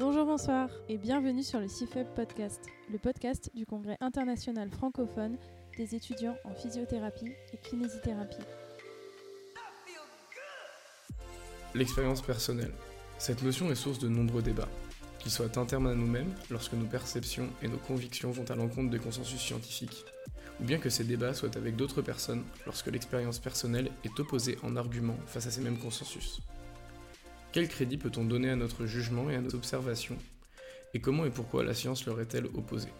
Bonjour, bonsoir et bienvenue sur le CIFEB Podcast, le podcast du Congrès international francophone des étudiants en physiothérapie et kinésithérapie. L'expérience personnelle. Cette notion est source de nombreux débats, qu'ils soient internes à nous-mêmes lorsque nos perceptions et nos convictions vont à l'encontre des consensus scientifiques, ou bien que ces débats soient avec d'autres personnes lorsque l'expérience personnelle est opposée en argument face à ces mêmes consensus. Quel crédit peut-on donner à notre jugement et à nos observations Et comment et pourquoi la science leur est-elle opposée?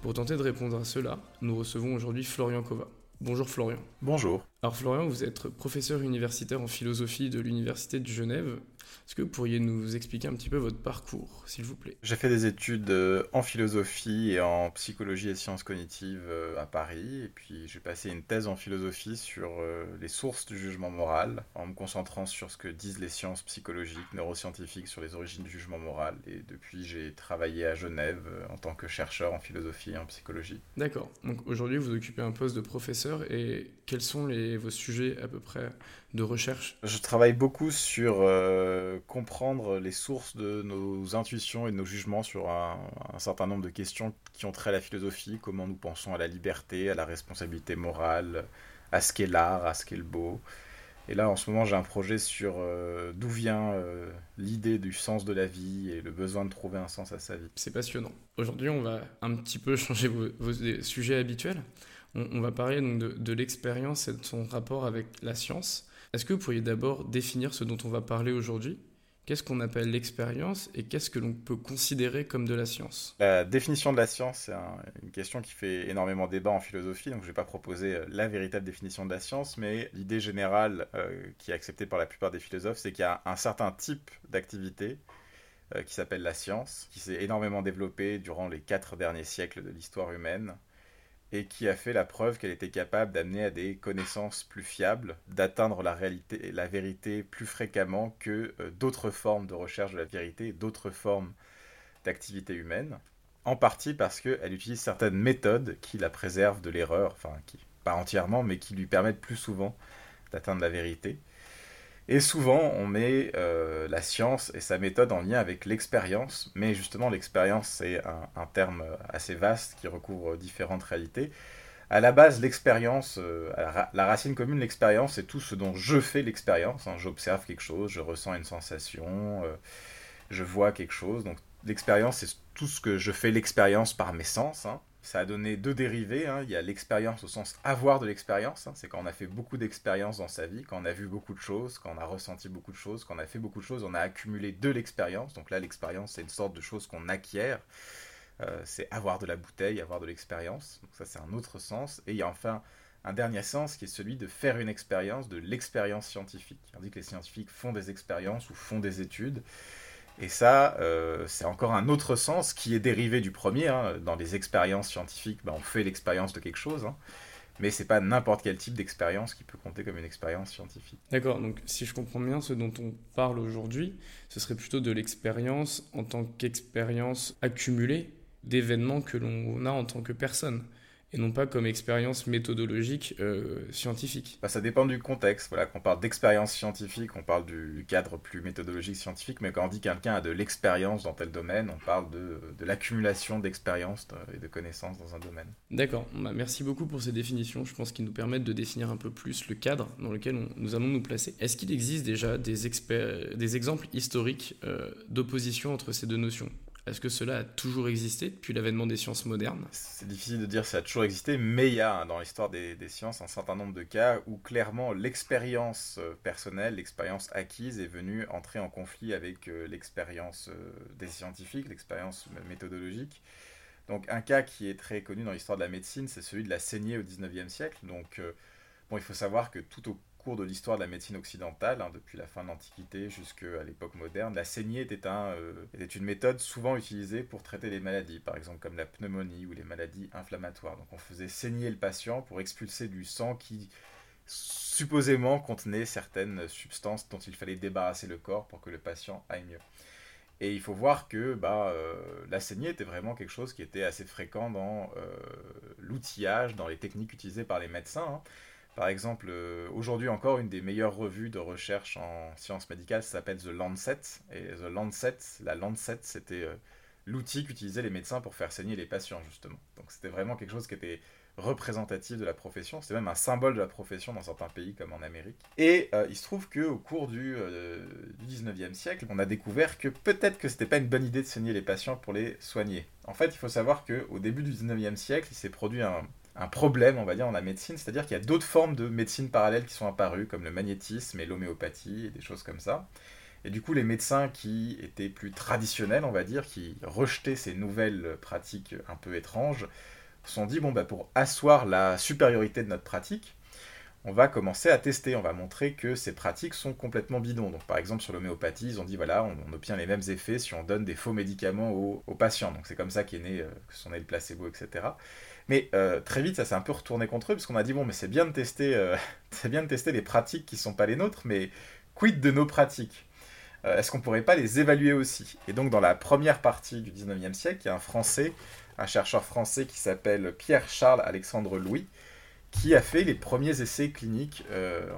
Pour tenter de répondre à cela, nous recevons aujourd'hui Florian Kova. Bonjour Florian. Bonjour. Alors Florian, vous êtes professeur universitaire en philosophie de l'Université de Genève. Est-ce que vous pourriez nous expliquer un petit peu votre parcours, s'il vous plaît? J'ai fait des études euh, en philosophie et en psychologie et sciences cognitives euh, à Paris, et puis j'ai passé une thèse en philosophie sur euh, les sources du jugement moral, en me concentrant sur ce que disent les sciences psychologiques, neuroscientifiques sur les origines du jugement moral. Et depuis, j'ai travaillé à Genève en tant que chercheur en philosophie et en psychologie. D'accord. Donc aujourd'hui, vous occupez un poste de professeur, et quels sont les, vos sujets à peu près de recherche? Je travaille beaucoup sur euh, comprendre les sources de nos intuitions et de nos jugements sur un, certain nombre de questions qui ont trait à la philosophie, comment nous pensons à la liberté, à la responsabilité morale, à ce qu'est l'art, à ce qu'est le beau. Et là, en ce moment, j'ai un projet sur euh, d'où vient euh, l'idée du sens de la vie et le besoin de trouver un sens à sa vie. C'est passionnant. Aujourd'hui, on va un petit peu changer vos, sujets habituels. On, va parler donc de, l'expérience et de son rapport avec la science. Est-ce que vous pourriez d'abord définir ce dont on va parler aujourd'hui? Qu'est-ce qu'on appelle l'expérience et qu'est-ce que l'on peut considérer comme de la science? La définition de la science, c'est une question qui fait énormément débat en philosophie, donc je ne vais pas proposer euh, la véritable définition de la science, mais l'idée générale euh, qui est acceptée par la plupart des philosophes, c'est qu'il y a un certain type d'activité euh, qui s'appelle la science, qui s'est énormément développée durant les quatre derniers siècles de l'histoire humaine, et qui a fait la preuve qu'elle était capable d'amener à des connaissances plus fiables, d'atteindre la réalité, la vérité plus fréquemment que euh, d'autres formes de recherche de la vérité, d'autres formes d'activité humaine. En partie parce qu'elle utilise certaines méthodes qui la préservent de l'erreur, enfin qui pas entièrement, mais qui lui permettent plus souvent d'atteindre la vérité. Et souvent, on met euh, la science et sa méthode en lien avec l'expérience, mais justement, l'expérience, c'est un, terme assez vaste qui recouvre différentes réalités. À la base, l'expérience, euh, la racine commune l'expérience, c'est tout ce dont je fais l'expérience. Hein. J'observe quelque chose, je ressens une sensation, euh, je vois quelque chose. Donc, l'expérience, c'est tout ce que je fais l'expérience par mes sens. Hein ça a donné deux dérivés. Hein. Il y a l'expérience au sens avoir de l'expérience. Hein. C'est quand on a fait beaucoup d'expériences dans sa vie, quand on a vu beaucoup de choses, quand on a ressenti beaucoup de choses, quand on a fait beaucoup de choses, on a accumulé de l'expérience. Donc là, l'expérience, c'est une sorte de chose qu'on acquiert. Euh, c'est avoir de la bouteille, avoir de l'expérience. Donc ça, c'est un autre sens. Et il y a enfin un dernier sens qui est celui de faire une expérience, de l'expérience scientifique. On dit que les scientifiques font des expériences ou font des études. Et ça, euh, c'est encore un autre sens qui est dérivé du premier. Hein. Dans les expériences scientifiques, ben, on fait l'expérience de quelque chose. Hein. Mais c'est pas n'importe quel type d'expérience qui peut compter comme une expérience scientifique. D'accord, donc si je comprends bien, ce dont on parle aujourd'hui, ce serait plutôt de l'expérience en tant qu'expérience accumulée d'événements que l'on a en tant que personne et non pas comme expérience méthodologique euh, scientifique. Bah, ça dépend du contexte. Voilà, quand on parle d'expérience scientifique, on parle du cadre plus méthodologique scientifique, mais quand on dit quelqu'un a de l'expérience dans tel domaine, on parle de, de l'accumulation d'expérience et de connaissances dans un domaine. D'accord, bah, merci beaucoup pour ces définitions. Je pense qu'ils nous permettent de définir un peu plus le cadre dans lequel nous allons nous placer. Est-ce qu'il existe déjà des, des exemples historiques euh, d'opposition entre ces deux notions? Est-ce que cela a toujours existé depuis l'avènement des sciences modernes C'est difficile de dire si ça a toujours existé, mais il y a dans l'histoire des, sciences un certain nombre de cas où clairement l'expérience euh, personnelle, l'expérience acquise est venue entrer en conflit avec euh, l'expérience euh, des scientifiques, l'expérience méthodologique. Donc un cas qui est très connu dans l'histoire de la médecine, c'est celui de la saignée au 19e siècle. Donc bon, il faut savoir que tout au cours de l'histoire de la médecine occidentale, hein, depuis la fin de l'Antiquité jusqu'à l'époque moderne, la saignée était, un, euh, était une méthode souvent utilisée pour traiter les maladies, par exemple comme la pneumonie ou les maladies inflammatoires. Donc on faisait saigner le patient pour expulser du sang qui supposément contenait certaines substances dont il fallait débarrasser le corps pour que le patient aille mieux. Et il faut voir que bah, euh, la saignée était vraiment quelque chose qui était assez fréquent dans euh, l'outillage, dans les techniques utilisées par les médecins. Hein. Par exemple, euh, aujourd'hui encore, une des meilleures revues de recherche en sciences médicales s'appelle The Lancet. Et The Lancet, la Lancet, c'était euh, l'outil qu'utilisaient les médecins pour faire saigner les patients, justement. Donc c'était vraiment quelque chose qui était représentatif de la profession. C'était même un symbole de la profession dans certains pays comme en Amérique. Et euh, il se trouve qu'au cours du, du 19e siècle, on a découvert que peut-être que c'était pas une bonne idée de saigner les patients pour les soigner. En fait, il faut savoir qu'au début du 19e siècle, il s'est produit un, un problème, on va dire, dans la médecine, c'est-à-dire qu'il y a d'autres formes de médecine parallèle qui sont apparues, comme le magnétisme et l'homéopathie et des choses comme ça. Et du coup, les médecins qui étaient plus traditionnels, on va dire, qui rejetaient ces nouvelles pratiques un peu étranges, se sont dit, bon, bah, pour asseoir la supériorité de notre pratique, on va commencer à tester, on va montrer que ces pratiques sont complètement bidons. Donc par exemple sur l'homéopathie, ils ont dit voilà, on, obtient les mêmes effets si on donne des faux médicaments aux, patients. Donc c'est comme ça qu'est né, euh, que sont nés le placebo, etc. Mais euh, très vite, ça s'est un peu retourné contre eux, parce qu'on a dit, bon, mais c'est bien, de tester, euh, c'est bien de tester des pratiques qui ne sont pas les nôtres, mais quid de nos pratiques? Euh, Est-ce qu'on pourrait pas les évaluer aussi? Et donc, dans la première partie du 19e siècle, il y a un Français, un chercheur français qui s'appelle Pierre-Charles Alexandre Louis, qui a fait les premiers essais cliniques,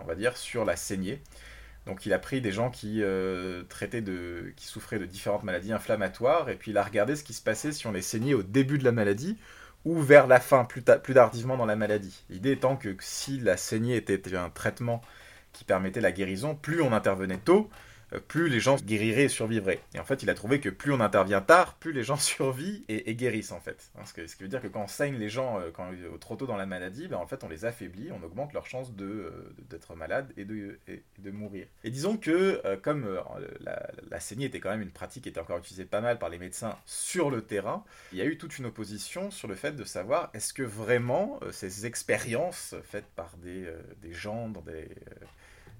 on va dire, sur la saignée. Donc il a pris des gens qui souffraient de différentes maladies inflammatoires, et puis il a regardé ce qui se passait si on les saignait au début de la maladie ou vers la fin, plus, plus tardivement dans la maladie. L'idée étant que si la saignée était un traitement qui permettait la guérison, plus on intervenait tôt, plus les gens guériraient et survivraient. Et en fait, il a trouvé que plus on intervient tard, plus les gens survivent et, guérissent en fait. Hein, ce, ce, qui veut dire que quand on saigne les gens euh, euh, trop tôt dans la maladie, ben, en fait, on les affaiblit, on augmente leur chance d'être malade et de, mourir. Et disons que comme la, la, saignée était quand même une pratique qui était encore utilisée pas mal par les médecins sur le terrain, il y a eu toute une opposition sur le fait de savoir est-ce que vraiment ces expériences faites par des, des gens dans des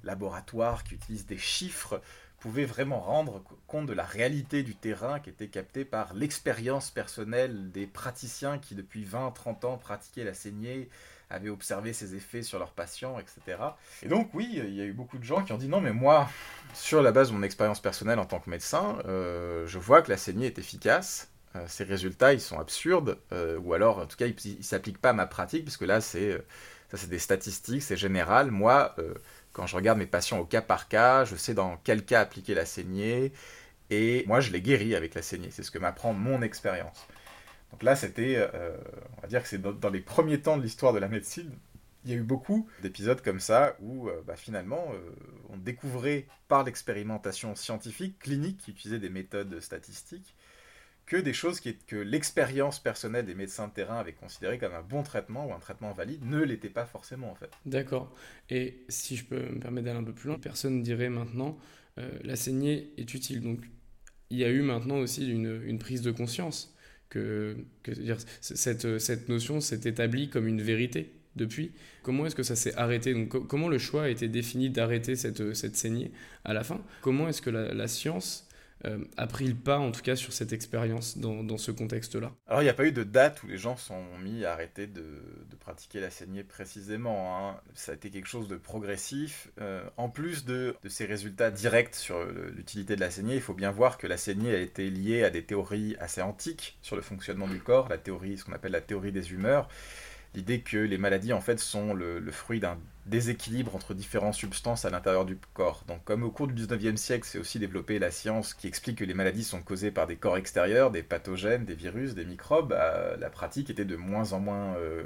laboratoires qui utilisent des chiffres pouvait vraiment rendre compte de la réalité du terrain qui était captée par l'expérience personnelle des praticiens qui depuis 20-30 ans pratiquaient la saignée, avaient observé ses effets sur leurs patients, etc. Et donc oui, il y a eu beaucoup de gens qui ont dit non mais moi, sur la base de mon expérience personnelle en tant que médecin, euh, je vois que la saignée est efficace, euh, ces résultats ils sont absurdes, euh, ou alors en tout cas ils ne s'appliquent pas à ma pratique, puisque là c'est ça c'est des statistiques, c'est général, moi quand je regarde mes patients au cas par cas, je sais dans quel cas appliquer la saignée, et moi je les guéris avec la saignée. C'est ce que m'apprend mon expérience. Donc là, c'était, euh, on va dire que c'est dans, les premiers temps de l'histoire de la médecine, il y a eu beaucoup d'épisodes comme ça où euh, bah, finalement euh, on découvrait par l'expérimentation scientifique, clinique, qui utilisait des méthodes statistiques, que des choses que l'expérience personnelle des médecins de terrain avaient considéré comme un bon traitement ou un traitement valide ne l'était pas forcément en fait. D'accord. Et si je peux me permettre d'aller un peu plus loin, personne dirait maintenant euh, la saignée est utile. Donc il y a eu maintenant aussi une, prise de conscience que, cette, cette notion s'est établie comme une vérité depuis. Comment est-ce que ça s'est arrêté? Comment le choix a été défini d'arrêter cette, cette saignée à la fin? Comment est-ce que la, science a pris le pas, en tout cas, sur cette expérience dans, ce contexte-là Alors, il n'y a pas eu de date où les gens sont mis à arrêter de, pratiquer la saignée précisément. Hein. Ça a été quelque chose de progressif. Euh, en plus de, ces résultats directs sur l'utilité de la saignée, il faut bien voir que la saignée a été liée à des théories assez antiques sur le fonctionnement du corps, la théorie, ce qu'on appelle la théorie des humeurs l'idée que les maladies en fait sont le, le fruit d'un déséquilibre entre différentes substances à l'intérieur du corps. Donc comme au cours du 19e siècle, c'est aussi développé la science qui explique que les maladies sont causées par des corps extérieurs, des pathogènes, des virus, des microbes, bah, la pratique était de moins en moins euh,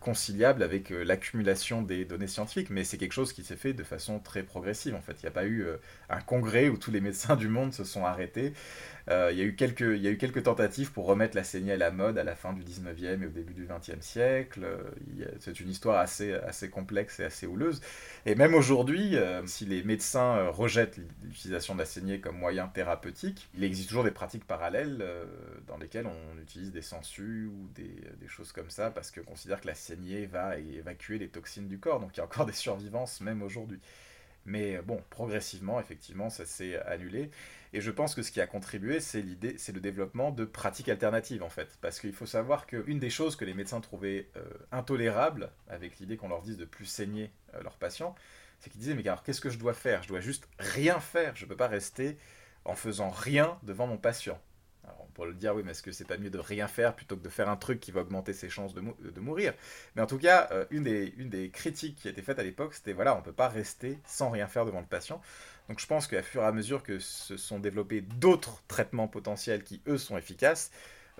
conciliable avec euh, l'accumulation des données scientifiques, mais c'est quelque chose qui s'est fait de façon très progressive en fait. Il n'y a pas eu euh, un congrès où tous les médecins du monde se sont arrêtés. il, y a eu quelques, il y a eu quelques tentatives pour remettre la saignée à la mode à la fin du 19e et au début du 20e siècle. c'est une histoire assez, assez complexe c'est assez houleuse. Et même aujourd'hui, euh, si les médecins euh, rejettent l'utilisation de la saignée comme moyen thérapeutique, il existe toujours des pratiques parallèles euh, dans lesquelles on utilise des sangsues ou des, des choses comme ça parce qu'on considère que la saignée va évacuer les toxines du corps. Donc il y a encore des survivances même aujourd'hui. Mais bon, progressivement, effectivement, ça s'est annulé. Et je pense que ce qui a contribué, c'est l'idée, c'est le développement de pratiques alternatives en fait. Parce qu'il faut savoir qu'une des choses que les médecins trouvaient euh, intolérables, avec l'idée qu'on leur dise de plus saigner euh, leurs patients, c'est qu'ils disaient mais alors qu'est-ce que je dois faire? Je dois juste rien faire. Je ne peux pas rester en faisant rien devant mon patient. Alors on pourrait le dire, oui, mais est-ce que c'est pas mieux de rien faire plutôt que de faire un truc qui va augmenter ses chances de, mourir? Mais en tout cas, euh, une, des, une des critiques qui a été faite à l'époque, c'était voilà, on peut pas rester sans rien faire devant le patient. Donc je pense qu'à fur et à mesure que se sont développés d'autres traitements potentiels qui, eux, sont efficaces,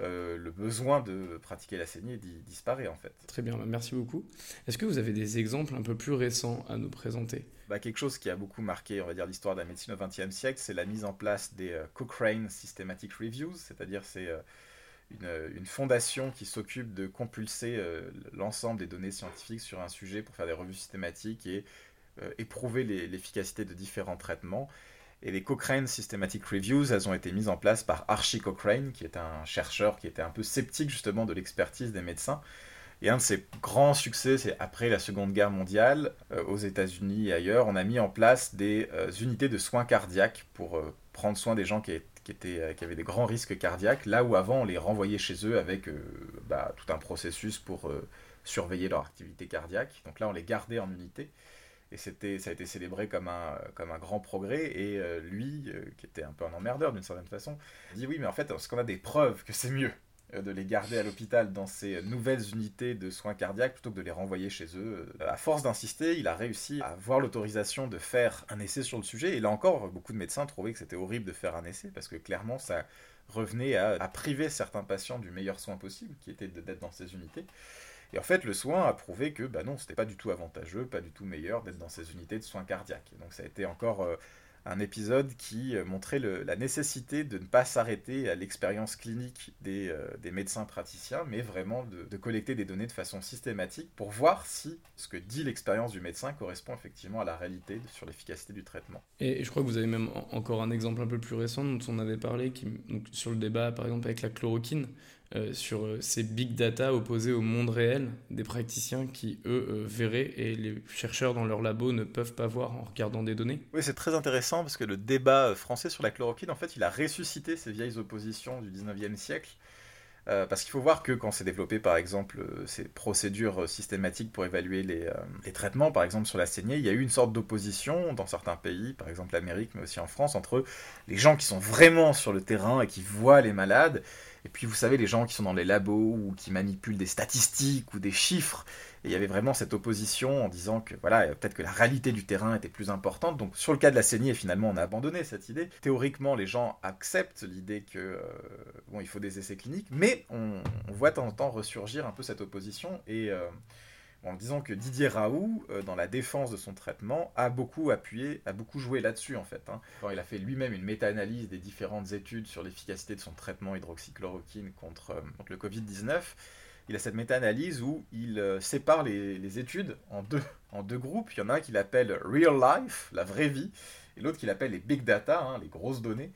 euh, le besoin de pratiquer la saignée disparaît en fait. Très bien, merci beaucoup. Est-ce que vous avez des exemples un peu plus récents à nous présenter? Bah, Quelque chose qui a beaucoup marqué, on va dire, l'histoire de la médecine au XXe siècle, c'est la mise en place des euh, Cochrane Systematic Reviews, c'est-à-dire c'est euh, une, fondation qui s'occupe de compulser l'ensemble des données scientifiques sur un sujet pour faire des revues systématiques et éprouver l'efficacité de différents traitements. Et les Cochrane Systematic Reviews, elles ont été mises en place par Archie Cochrane, qui est un chercheur qui était un peu sceptique justement de l'expertise des médecins. Et un de ses grands succès, c'est après la Seconde Guerre mondiale, euh, aux États-Unis et ailleurs, on a mis en place des euh, unités de soins cardiaques pour euh, prendre soin des gens qui, étaient, qui, avaient des grands risques cardiaques, là où avant on les renvoyait chez eux avec bah, tout un processus pour surveiller leur activité cardiaque. Donc là, on les gardait en unité et c'était, ça a été célébré comme un, grand progrès. Et euh, lui, euh, qui était un peu un emmerdeur d'une certaine façon, dit oui, mais en fait, est-ce qu'on a des preuves que c'est mieux euh, de les garder à l'hôpital dans ces nouvelles unités de soins cardiaques plutôt que de les renvoyer chez eux. À force d'insister, il a réussi à avoir l'autorisation de faire un essai sur le sujet. Et là encore, beaucoup de médecins trouvaient que c'était horrible de faire un essai parce que clairement, ça revenait à, à priver certains patients du meilleur soin possible, qui était d'être dans ces unités. Et en fait, le soin a prouvé que bah non, c'était pas du tout avantageux, pas du tout meilleur d'être dans ces unités de soins cardiaques. donc ça a été encore euh, un épisode qui euh, montrait la nécessité de ne pas s'arrêter à l'expérience clinique des, euh, médecins praticiens, mais vraiment de, collecter des données de façon systématique pour voir si ce que dit l'expérience du médecin correspond effectivement à la réalité sur l'efficacité du traitement. Et je crois que vous avez même encore un exemple un peu plus récent dont on avait parlé, qui, sur le débat par exemple avec la chloroquine. Euh, sur euh, ces big data opposés au monde réel des praticiens qui, eux, euh, verraient et les chercheurs dans leur labo ne peuvent pas voir en regardant des données. Oui, c'est très intéressant parce que le débat français sur la chloroquine, en fait, il a ressuscité ces vieilles oppositions du 19e siècle. parce qu'il faut voir que quand c'est développé, par exemple, ces procédures systématiques pour évaluer les, les, traitements, par exemple sur la saignée, il y a eu une sorte d'opposition dans certains pays, par exemple l'Amérique, mais aussi en France, entre les gens qui sont vraiment sur le terrain et qui voient les malades, et puis vous savez, les gens qui sont dans les labos ou qui manipulent des statistiques ou des chiffres, et il y avait vraiment cette opposition en disant que voilà, peut-être que la réalité du terrain était plus importante. Donc sur le cas de la saignée, finalement, on a abandonné cette idée. Théoriquement, les gens acceptent l'idée que euh, bon, il faut des essais cliniques, mais on, voit de temps en temps ressurgir un peu cette opposition et euh, en disant que Didier Raoult, euh, dans la défense de son traitement, a beaucoup appuyé, a beaucoup joué là-dessus en fait. Hein. il a fait lui-même une méta-analyse des différentes études sur l'efficacité de son traitement hydroxychloroquine contre, euh, le Covid-19, il a cette méta-analyse où il euh, sépare les, études en deux, en groupes. Il y en a un qu'il appelle Real Life, la vraie vie, et l'autre qu'il appelle les Big Data, hein, les grosses données.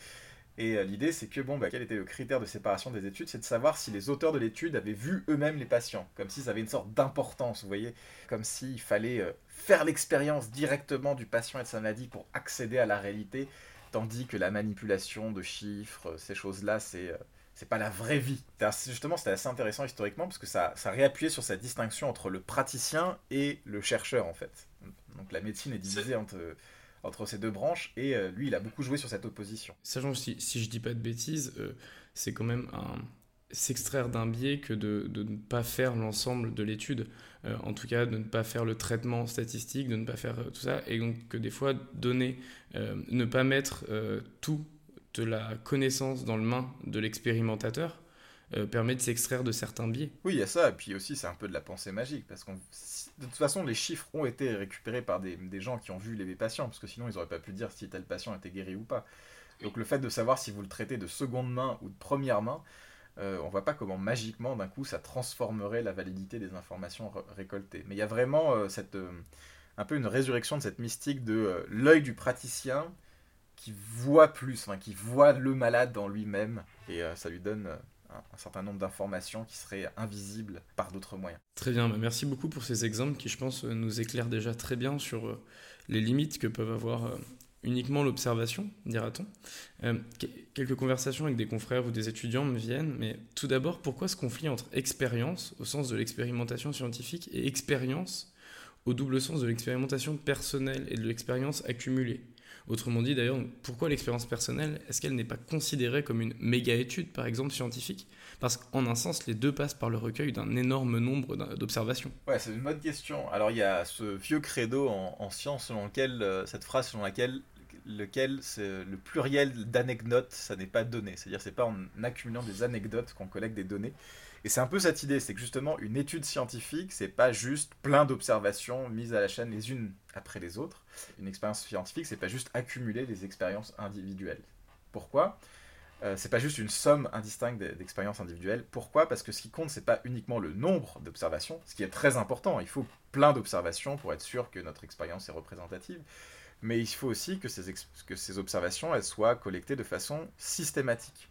Et euh, l'idée, c'est que, bon, bah, quel était le critère de séparation des études? C'est de savoir si les auteurs de l'étude avaient vu eux-mêmes les patients, comme si ça avait une sorte d'importance, vous voyez Comme s'il fallait euh, faire l'expérience directement du patient et de sa maladie pour accéder à la réalité, tandis que la manipulation de chiffres, ces choses-là, c'est. Euh, c'est pas la vraie vie. Justement, c'était assez intéressant historiquement parce que ça, ça réappuyait sur cette distinction entre le praticien et le chercheur en fait. Donc la médecine est divisée entre entre ces deux branches, et euh, lui, il a beaucoup joué sur cette opposition. Sachant que si, si je dis pas de bêtises, euh, c'est quand même s'extraire d'un biais que de, de, ne pas faire l'ensemble de l'étude, euh, en tout cas de ne pas faire le traitement statistique, de ne pas faire tout ça, et donc que des fois donner, ne pas mettre tout de la connaissance dans le main de l'expérimentateur, euh, permet de s'extraire de certains biais. Oui, il y a ça, et puis aussi c'est un peu de la pensée magique, parce que de toute façon les chiffres ont été récupérés par des, gens qui ont vu les patients, parce que sinon ils n'auraient pas pu dire si tel patient était guéri ou pas. Donc le fait de savoir si vous le traitez de seconde main ou de première main, euh, on voit pas comment magiquement d'un coup ça transformerait la validité des informations récoltées. Mais il y a vraiment euh, cette, un peu une résurrection de cette mystique de l'œil du praticien qui voit plus, qui voit le malade dans lui-même, et ça lui donne un certain nombre d'informations qui seraient invisibles par d'autres moyens. Très bien, merci beaucoup pour ces exemples qui, je pense, euh, nous éclairent déjà très bien sur euh, les limites que peuvent avoir euh, uniquement l'observation, dira-t-on. quelques conversations avec des confrères ou des étudiants me viennent, mais tout d'abord, pourquoi ce conflit entre expérience, au sens de l'expérimentation scientifique, et expérience, au double sens de l'expérimentation personnelle et de l'expérience accumulée? Autrement dit, d'ailleurs, pourquoi l'expérience personnelle Est-ce qu'elle n'est pas considérée comme une méga étude, par exemple, scientifique? Parce qu'en un sens, les deux passent par le recueil d'un énorme nombre d'observations. Ouais, c'est une bonne question. Alors, il y a ce vieux credo en, science selon lequel, euh, cette phrase selon laquelle lequel le pluriel d'anecdotes, ça n'est pas donné. C'est-à-dire, c'est pas en accumulant des anecdotes qu'on collecte des données. Et c'est un peu cette idée, c'est que justement, une étude scientifique, c'est pas juste plein d'observations mises à la chaîne les unes après les autres. Une expérience scientifique, c'est pas juste accumuler des expériences individuelles. Pourquoi? Euh, c'est pas juste une somme indistincte d'expériences individuelles. Pourquoi? Parce que ce qui compte, c'est pas uniquement le nombre d'observations, ce qui est très important. Il faut plein d'observations pour être sûr que notre expérience est représentative. Mais il faut aussi que ces, que ces observations elles soient collectées de façon systématique.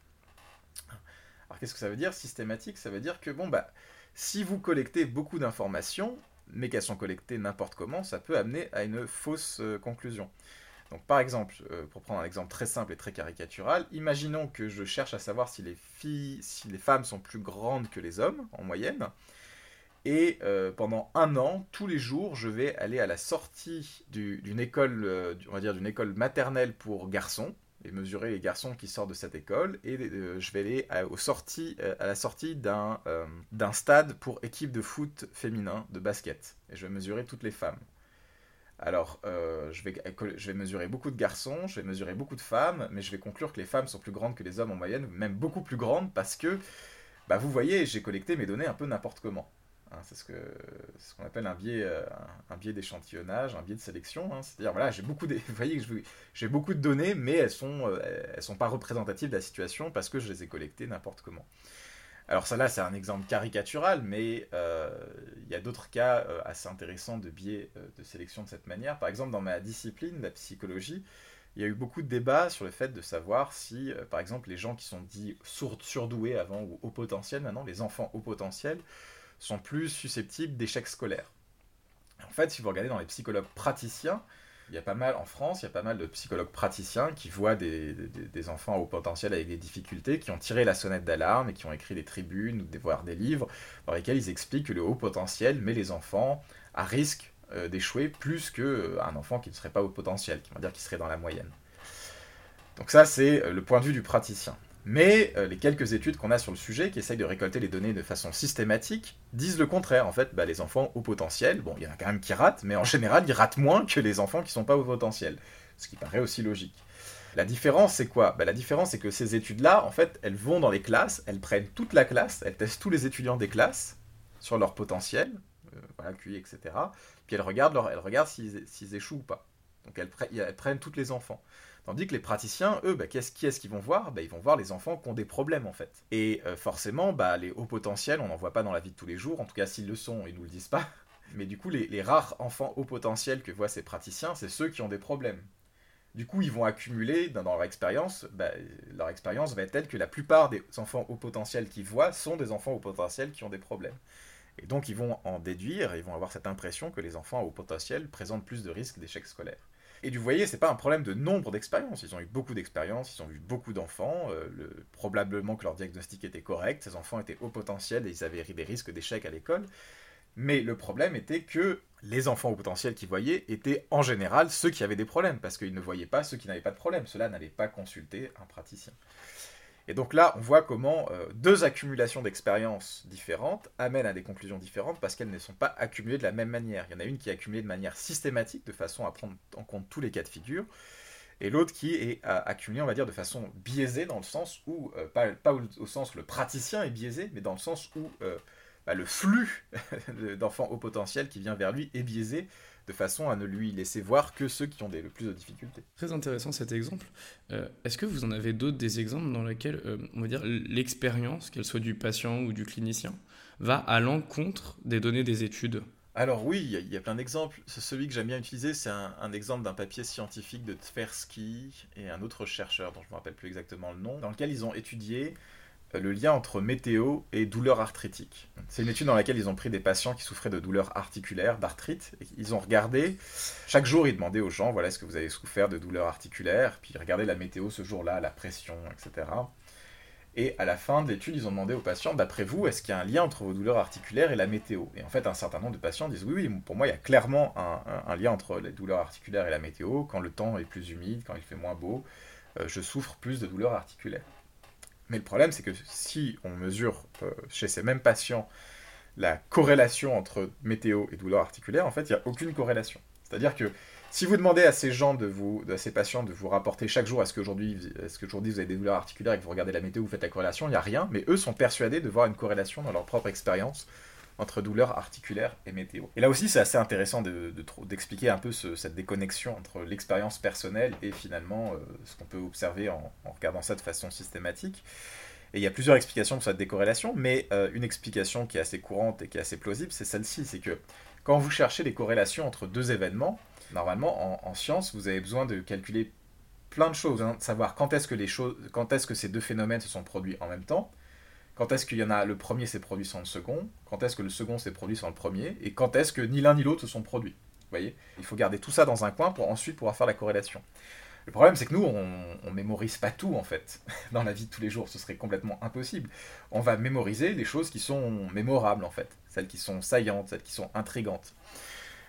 Alors qu'est-ce que ça veut dire systématique? Ça veut dire que bon bah si vous collectez beaucoup d'informations, mais qu'elles sont collectées n'importe comment, ça peut amener à une fausse euh, conclusion. Donc par exemple, euh, pour prendre un exemple très simple et très caricatural, imaginons que je cherche à savoir si les filles, si les femmes sont plus grandes que les hommes en moyenne. Et euh, pendant un an, tous les jours, je vais aller à la sortie d'une école, on va dire d'une école maternelle pour garçons, et mesurer les garçons qui sortent de cette école. Et euh, je vais aller à, euh, la sortie d'un euh, d'un stade pour équipe de foot féminin, de basket. Et je vais mesurer toutes les femmes. Alors, je, vais, je vais mesurer beaucoup de garçons, je vais mesurer beaucoup de femmes, mais je vais conclure que les femmes sont plus grandes que les hommes en moyenne, même beaucoup plus grandes, parce que, bah, vous voyez, j'ai collecté mes données un peu n'importe comment. Hein, c'est ce qu'on ce qu'on appelle un biais, euh, un, biais d'échantillonnage, un biais de sélection. Hein. C'est-à-dire, voilà, j'ai beaucoup, de, vous voyez que j'ai beaucoup de données, mais elles sont, euh, sont pas représentatives de la situation parce que je les ai collectées n'importe comment. Alors ça là, c'est un exemple caricatural, mais euh, il y a d'autres cas assez intéressants de biais de sélection de cette manière. Par exemple, dans ma discipline, la psychologie, il y a eu beaucoup de débats sur le fait de savoir si, par exemple, les gens qui sont dits surdoués avant ou au potentiel maintenant, les enfants au potentiel, sont plus susceptibles d'échecs scolaires. En fait, si vous regardez dans les psychologues praticiens, il y a pas mal, en France, il y a pas mal de psychologues praticiens qui voient des, enfants au potentiel avec des difficultés, qui ont tiré la sonnette d'alarme et qui ont écrit des tribunes ou des, voire des livres dans lesquels ils expliquent que le haut potentiel met les enfants à risque euh, d'échouer plus qu'un euh, enfant qui ne serait pas au potentiel, qui va dire qu'il serait dans la moyenne. Donc ça, c'est euh, le point de vue du praticien. Mais euh, les quelques études qu'on a sur le sujet, qui essayent de récolter les données de façon systématique, disent le contraire. En fait, bah, les enfants au potentiel, bon, il y en a quand même qui ratent, mais en général, ils ratent moins que les enfants qui ne sont pas au potentiel. Ce qui paraît aussi logique. La différence, c'est quoi? Bah, La différence, c'est que ces études-là, en fait, elles vont dans les classes, elles prennent toute la classe, elles testent tous les étudiants des classes sur leur potentiel, euh, voilà, QI, etc. Puis elles regardent, s'ils échouent ou pas. Donc elles, elles prennent tous les enfants. Tandis que les praticiens, eux, bah, qui est-ce qu'ils vont voir? Bah, Ils vont voir les enfants qui ont des problèmes en fait. Et euh, forcément, bah, les hauts potentiels, on n'en voit pas dans la vie de tous les jours, en tout cas s'ils le sont, ils nous le disent pas. Mais du coup, les, rares enfants hauts potentiels que voient ces praticiens, c'est ceux qui ont des problèmes. Du coup, ils vont accumuler dans, leur expérience, leur expérience va être telle que la plupart des enfants hauts potentiels qu'ils voient sont des enfants hauts potentiels qui ont des problèmes. Et donc, ils vont en déduire, ils vont avoir cette impression que les enfants hauts potentiels présentent plus de risques d'échec scolaire. Et vous voyez, c'est pas un problème de nombre d'expériences. Ils ont eu beaucoup d'expériences, ils ont vu beaucoup d'enfants. Euh, probablement que leur diagnostic était correct. Ces enfants étaient au potentiel et ils avaient des risques d'échec à l'école. Mais le problème était que les enfants au potentiel qu'ils voyaient étaient en général ceux qui avaient des problèmes, parce qu'ils ne voyaient pas ceux qui n'avaient pas de problème. Ceux-là n'allaient pas consulter un praticien. Et donc là, on voit comment euh, deux accumulations d'expériences différentes amènent à des conclusions différentes parce qu'elles ne sont pas accumulées de la même manière. Il y en a une qui est accumulée de manière systématique, de façon à prendre en compte tous les cas de figure, et l'autre qui est euh, accumulée, on va dire, de façon biaisée, dans le sens où, euh, pas, au, sens où le praticien est biaisé, mais dans le sens où bah, le flux d'enfants au potentiel qui vient vers lui est biaisé de façon à ne lui laisser voir que ceux qui ont des, le plus de difficultés. Très intéressant cet exemple. Euh, est-ce que vous en avez d'autres des exemples dans lesquels, euh, on va dire, l'expérience, qu'elle soit du patient ou du clinicien, va à l'encontre des données des études? Alors oui, il y, a plein d'exemples. Celui que j'aime bien utiliser, c'est un, un, exemple d'un papier scientifique de Tversky et un autre chercheur dont je ne me rappelle plus exactement le nom, dans lequel ils ont étudié le lien entre météo et douleur arthritique. C'est une étude dans laquelle ils ont pris des patients qui souffraient de douleurs articulaires, d'arthrite, ils ont regardé, chaque jour ils demandaient aux gens, voilà, est-ce que vous avez souffert de douleurs articulaires, puis ils regardaient la météo ce jour-là, la pression, etc. Et à la fin de l'étude, ils ont demandé aux patients, d'après vous, est-ce qu'il y a un lien entre vos douleurs articulaires et la météo? Et en fait, un certain nombre de patients disent, oui, oui, pour moi, il y a clairement un, lien entre les douleurs articulaires et la météo. Quand le temps est plus humide, quand il fait moins beau, euh, je souffre plus de douleurs articulaires. Mais le problème, c'est que si on mesure euh, chez ces mêmes patients la corrélation entre météo et douleurs articulaires, en fait, il n'y a aucune corrélation. C'est-à-dire que si vous demandez à ces gens, de vous, à ces patients, de vous rapporter chaque jour est-ce qu'aujourd'hui est qu'aujourd'hui vous avez des douleurs articulaires et que vous regardez la météo, vous faites la corrélation, il n'y a rien, mais eux sont persuadés de voir une corrélation dans leur propre expérience entre douleurs articulaires et météo. Et là aussi, c'est assez intéressant d'expliquer un peu cette déconnexion entre l'expérience personnelle et finalement euh, ce qu'on peut observer en, regardant ça de façon systématique. Et il y a plusieurs explications pour cette décorrélation, mais euh, une explication qui est assez courante et qui est assez plausible, c'est celle-ci, c'est que quand vous cherchez les corrélations entre deux événements, normalement, en, science, vous avez besoin de calculer plein de choses, hein, de savoir quand est-ce que quand est-ce que ces deux phénomènes se sont produits en même temps, quand est-ce qu'il y en a le premier s'est produit sans le second, quand est-ce que le second s'est produit sans le premier, et quand est-ce que ni l'un ni l'autre se sont produits? Vous voyez? Il faut garder tout ça dans un coin pour ensuite pouvoir faire la corrélation. Le problème, c'est que nous, on, on mémorise pas tout, en fait, dans la vie de tous les jours. Ce serait complètement impossible. On va mémoriser les choses qui sont mémorables, en fait. Celles qui sont saillantes, celles qui sont intrigantes.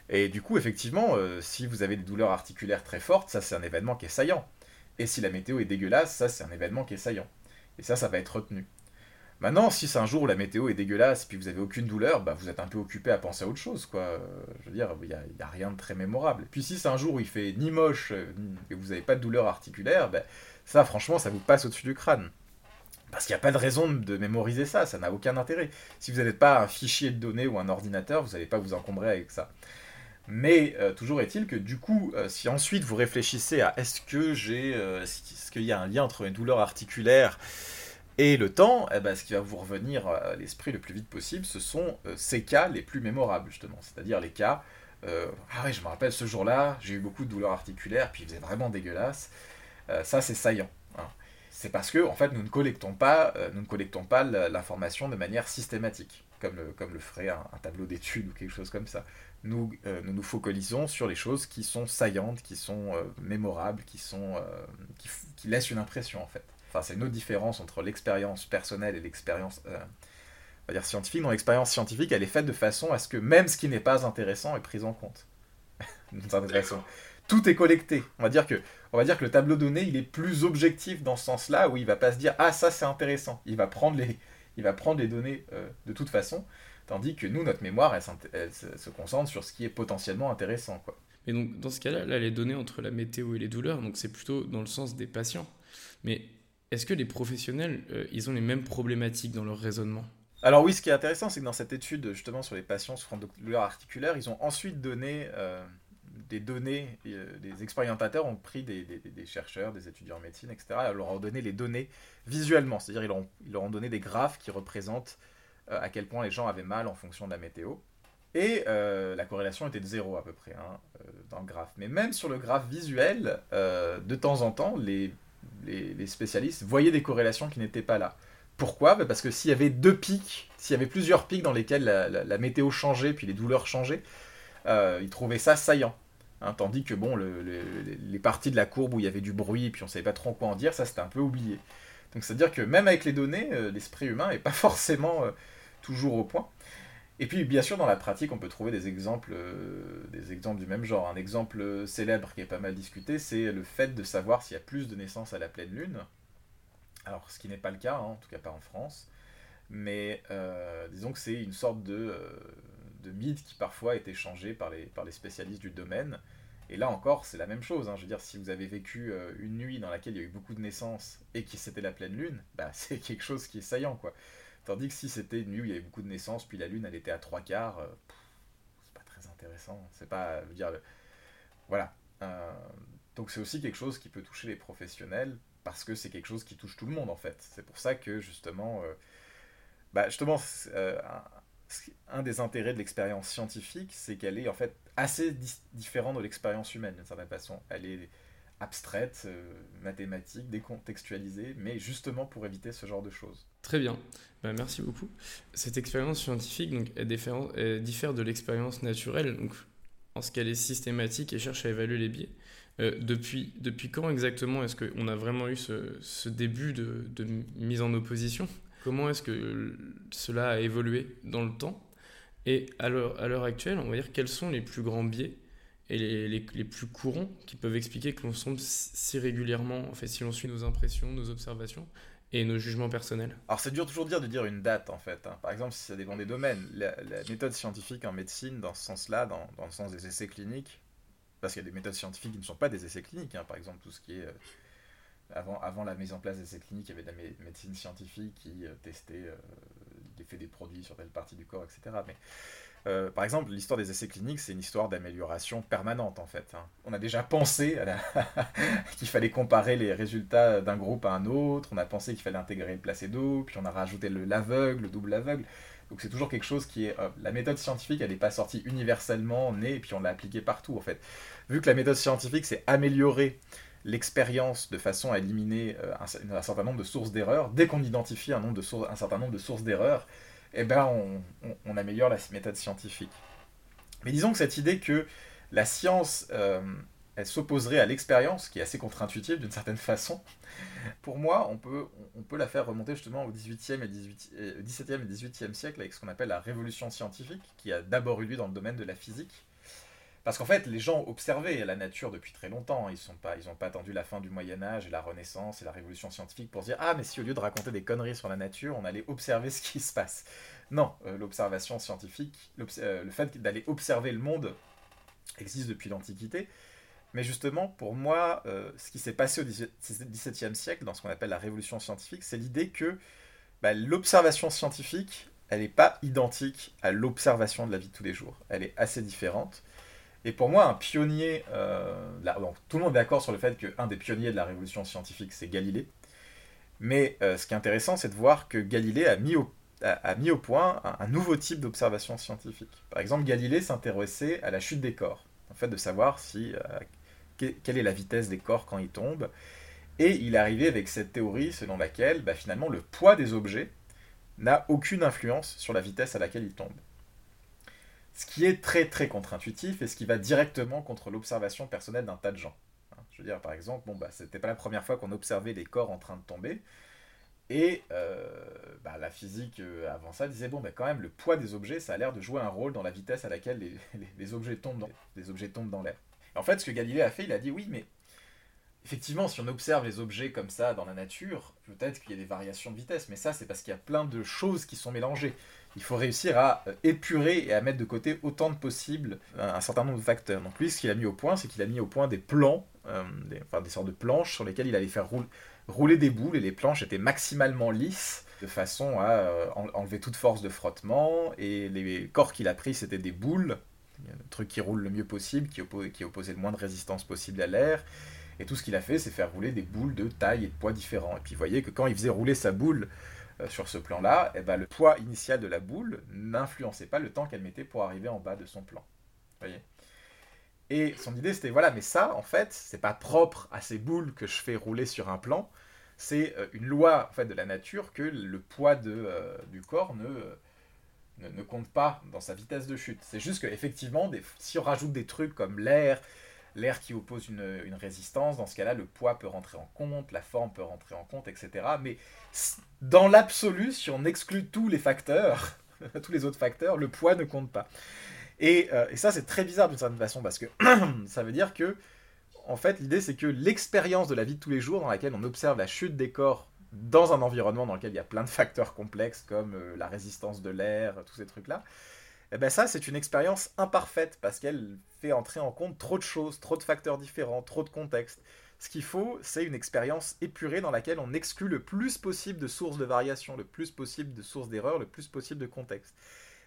Et du coup, effectivement, euh, si vous avez des douleurs articulaires très fortes, ça c'est un événement qui est saillant. Et si la météo est dégueulasse, ça c'est un événement qui est saillant. Et ça, ça va être retenu. Maintenant, si c'est un jour où la météo est dégueulasse, puis vous avez aucune douleur, bah, vous êtes un peu occupé à penser à autre chose, quoi. Je veux dire, il n'y a, rien de très mémorable. Puis si c'est un jour où il fait ni moche, euh, et vous n'avez pas de douleur articulaire, bah, ça, franchement, ça vous passe au-dessus du crâne. Parce qu'il n'y a pas de raison de mémoriser ça, ça n'a aucun intérêt. Si vous n'êtes pas un fichier de données ou un ordinateur, vous n'allez pas vous encombrer avec ça. Mais euh, toujours est-il que du coup, euh, si ensuite vous réfléchissez à est-ce que j'ai, euh, ce qu'il y a un lien entre une douleur articulaire et le temps, eh ben, ce qui va vous revenir à l'esprit le plus vite possible, ce sont ces cas les plus mémorables justement, c'est-à-dire les cas. ah ouais, je me rappelle ce jour-là, j'ai eu beaucoup de douleurs articulaires, puis il faisait vraiment dégueulasse. ça, c'est saillant. Hein. C'est parce que en fait, nous ne collectons pas, nous ne collectons pas l'information de manière systématique, comme le, comme le ferait un tableau d'études ou quelque chose comme ça. Euh, nous, nous, focalisons sur les choses qui sont saillantes, qui sont euh, mémorables, qui, sont, euh, qui, laissent une impression en fait. Enfin, c'est une autre différence entre l'expérience personnelle et l'expérience va dire scientifique. Dans l'expérience scientifique, elle est faite de façon à ce que même ce qui n'est pas intéressant est pris en compte. Tout est collecté. On va dire que, on va dire que le tableau donné, il est plus objectif dans ce sens-là, où il va pas se dire ah ça c'est intéressant. Il va prendre les, il va prendre les données de toute façon. Tandis que nous, notre mémoire, elle, se concentre sur ce qui est potentiellement intéressant. Quoi. Et donc, dans ce cas-là, là, les données entre la météo et les douleurs, donc c'est plutôt dans le sens des patients. Mais est-ce que les professionnels, euh, ils ont les mêmes problématiques dans leur raisonnement? Alors oui, ce qui est intéressant, c'est que dans cette étude justement sur les patients souffrant de douleurs articulaires, ils ont ensuite donné euh, des données, euh, des expérimentateurs ont pris des, chercheurs, des étudiants en médecine, etc., et leur ont donné les données visuellement, c'est-à-dire ils, leur ont donné des graphes qui représentent euh, à quel point les gens avaient mal en fonction de la météo. Et la corrélation était de zéro à peu près hein, dans le graphe. Mais même sur le graphe visuel, de temps en temps, les, les, spécialistes voyaient des corrélations qui n'étaient pas là. Pourquoi? Bah, Parce que s'il y avait deux pics, s'il y avait plusieurs pics dans lesquels la, météo changeait, puis les douleurs changeaient, ils trouvaient ça saillant. Hein, tandis que bon, les parties de la courbe où il y avait du bruit, puis on savait pas trop quoi en dire, ça c'était un peu oublié. Donc c'est-à-dire que même avec les données, l'esprit humain n'est pas forcément toujours au point. Et puis, bien sûr, dans la pratique, on peut trouver des exemples, euh, des exemples du même genre. Un exemple célèbre qui est pas mal discuté, c'est le fait de savoir s'il y a plus de naissances à la pleine lune. Alors, ce qui n'est pas le cas, hein, en tout cas pas en France. Mais euh, disons que c'est une sorte de, euh, de, mythe qui parfois est échangé par les, par les spécialistes du domaine. Et là encore, c'est la même chose. Hein. Je veux dire, si vous avez vécu une nuit dans laquelle il y a eu beaucoup de naissances et que c'était la pleine lune, bah, c'est quelque chose qui est saillant, quoi. Tandis que si c'était une nuit il y avait beaucoup de naissances, puis la lune elle était à trois quarts, euh, c'est pas très intéressant. C'est pas, dire, voilà. Euh, donc c'est aussi quelque chose qui peut toucher les professionnels parce que c'est quelque chose qui touche tout le monde en fait. C'est pour ça que justement, euh, bah justement, un, des intérêts de l'expérience scientifique, c'est qu'elle est en fait assez différente de l'expérience humaine d'une certaine façon. Elle est abstraite, mathématique, décontextualisée, mais justement pour éviter ce genre de choses. Très bien, bah, merci beaucoup. Cette expérience scientifique, donc, elle, diffère, de l'expérience naturelle, donc, en ce qu'elle est systématique et cherche à évaluer les biais. depuis, depuis quand exactement est-ce qu'on a vraiment eu ce, début de, de, mise en opposition? Comment est-ce que cela a évolué dans le temps? Et à l'heure actuelle, on va dire quels sont les plus grands biais et les, plus courants qui peuvent expliquer que l'on semble si régulièrement, en fait, si l'on suit nos impressions, nos observations et nos jugements personnels Alors c'est dur toujours dire de dire une date en fait. Hein. Par exemple, si ça dépend des domaines, la, méthode scientifique en médecine, dans ce sens-là, dans, dans, le sens des essais cliniques, parce qu'il y a des méthodes scientifiques qui ne sont pas des essais cliniques, hein. par exemple tout ce qui est... Euh, avant, avant la mise en place des essais cliniques, il y avait de la médecine scientifique qui euh, testait euh, l'effet des produits sur telle partie du corps, etc. Mais euh, par exemple, l'histoire des essais cliniques, c'est une histoire d'amélioration permanente en fait. Hein. On a déjà pensé qu'il fallait comparer les résultats d'un groupe à un autre, on a pensé qu'il fallait intégrer le placebo, puis on a rajouté l'aveugle, le double aveugle. Donc c'est toujours quelque chose qui est... Euh, la méthode scientifique, elle n'est pas sortie universellement, née, et puis on l'a appliquée partout en fait. Vu que la méthode scientifique, c'est améliorer l'expérience de façon à éliminer euh, un, certain nombre de sources d'erreurs, dès qu'on identifie un, nombre de un certain nombre de sources d'erreurs, eh ben on, améliore la méthode scientifique. Mais disons que cette idée que la science, euh, s'opposerait à l'expérience, qui est assez contre-intuitive d'une certaine façon, pour moi, on peut, la faire remonter justement au 18e et 18, 17e et 18e siècle avec ce qu'on appelle la révolution scientifique, qui a d'abord eu lieu dans le domaine de la physique, parce qu'en fait, les gens observaient la nature depuis très longtemps. Ils n'ont pas, pas attendu la fin du Moyen Âge et la Renaissance et la Révolution scientifique pour dire ah mais si au lieu de raconter des conneries sur la nature, on allait observer ce qui se passe. Non, euh, l'observation scientifique, euh, le fait d'aller observer le monde existe depuis l'Antiquité. Mais justement, pour moi, euh, ce qui s'est passé au XVIIe siècle, dans ce qu'on appelle la révolution scientifique, c'est l'idée que bah, l'observation scientifique, elle n'est pas identique à l'observation de la vie de tous les jours. Elle est assez différente. Et pour moi, un pionnier, euh, tout le monde est d'accord sur le fait qu'un des pionniers de la révolution scientifique, c'est Galilée. Mais euh, ce qui est intéressant, c'est de voir que Galilée a mis au, point un, nouveau type d'observation scientifique. Par exemple, Galilée s'intéressait à la chute des corps, en fait, de savoir si, euh, quelle est la vitesse des corps quand ils tombent. Et il arrivé avec cette théorie selon laquelle, bah, finalement, le poids des objets n'a aucune influence sur la vitesse à laquelle ils tombent. Ce qui est très très contre-intuitif et ce qui va directement contre l'observation personnelle d'un tas de gens. Hein, je veux dire, par exemple, bon, bah, c'était pas la première fois qu'on observait les corps en train de tomber. Et euh, bah, la physique euh, avant ça disait bon, bah, quand même, le poids des objets, ça a l'air de jouer un rôle dans la vitesse à laquelle les, objets tombent dans, les objets tombent dans l'air. En fait, ce que Galilée a fait, il a dit oui, mais effectivement, si on observe les objets comme ça dans la nature, peut-être qu'il y a des variations de vitesse, mais ça, c'est parce qu'il y a plein de choses qui sont mélangées il faut réussir à euh, épurer et à mettre de côté autant de possible un, certain nombre de facteurs. Donc lui, ce qu'il a mis au point, c'est qu'il a mis au point des plans, euh, des, enfin des sortes de planches sur lesquelles il allait faire rouler des boules, et les planches étaient maximalement lisses, de façon à euh, enlever toute force de frottement, et les corps qu'il a pris, c'était des boules, le truc qui roule le mieux possible, qui, qui opposait le moins de résistance possible à l'air, et tout ce qu'il a fait, c'est faire rouler des boules de taille et de poids différents. Et puis vous voyez que quand il faisait rouler sa boule euh, sur ce plan-là, eh ben, le poids initial de la boule n'influençait pas le temps qu'elle mettait pour arriver en bas de son plan. Voyez? Et son idée c'était voilà, mais ça en fait, c'est pas propre à ces boules que je fais rouler sur un plan. C'est euh, une loi en fait de la nature que le poids de, euh, du corps ne, ne, compte pas dans sa vitesse de chute. C'est juste qu'effectivement, si on rajoute des trucs comme l'air, l'air qui oppose une, résistance, dans ce cas-là, le poids peut rentrer en compte, la forme peut rentrer en compte, etc. Mais dans l'absolu, si on exclut tous les facteurs, tous les autres facteurs, le poids ne compte pas. Et, euh, ça, c'est très bizarre d'une certaine façon, parce que ça veut dire que, en fait, l'idée, c'est que l'expérience de la vie de tous les jours, dans laquelle on observe la chute des corps dans un environnement dans lequel il y a plein de facteurs complexes, comme euh, la résistance de l'air, tous ces trucs-là, eh ben ça, c'est une expérience imparfaite, parce qu'elle fait entrer en compte trop de choses, trop de facteurs différents, trop de contextes. Ce qu'il faut, c'est une expérience épurée dans laquelle on exclut le plus possible de sources de variation, le plus possible de sources d'erreur, le plus possible de contexte.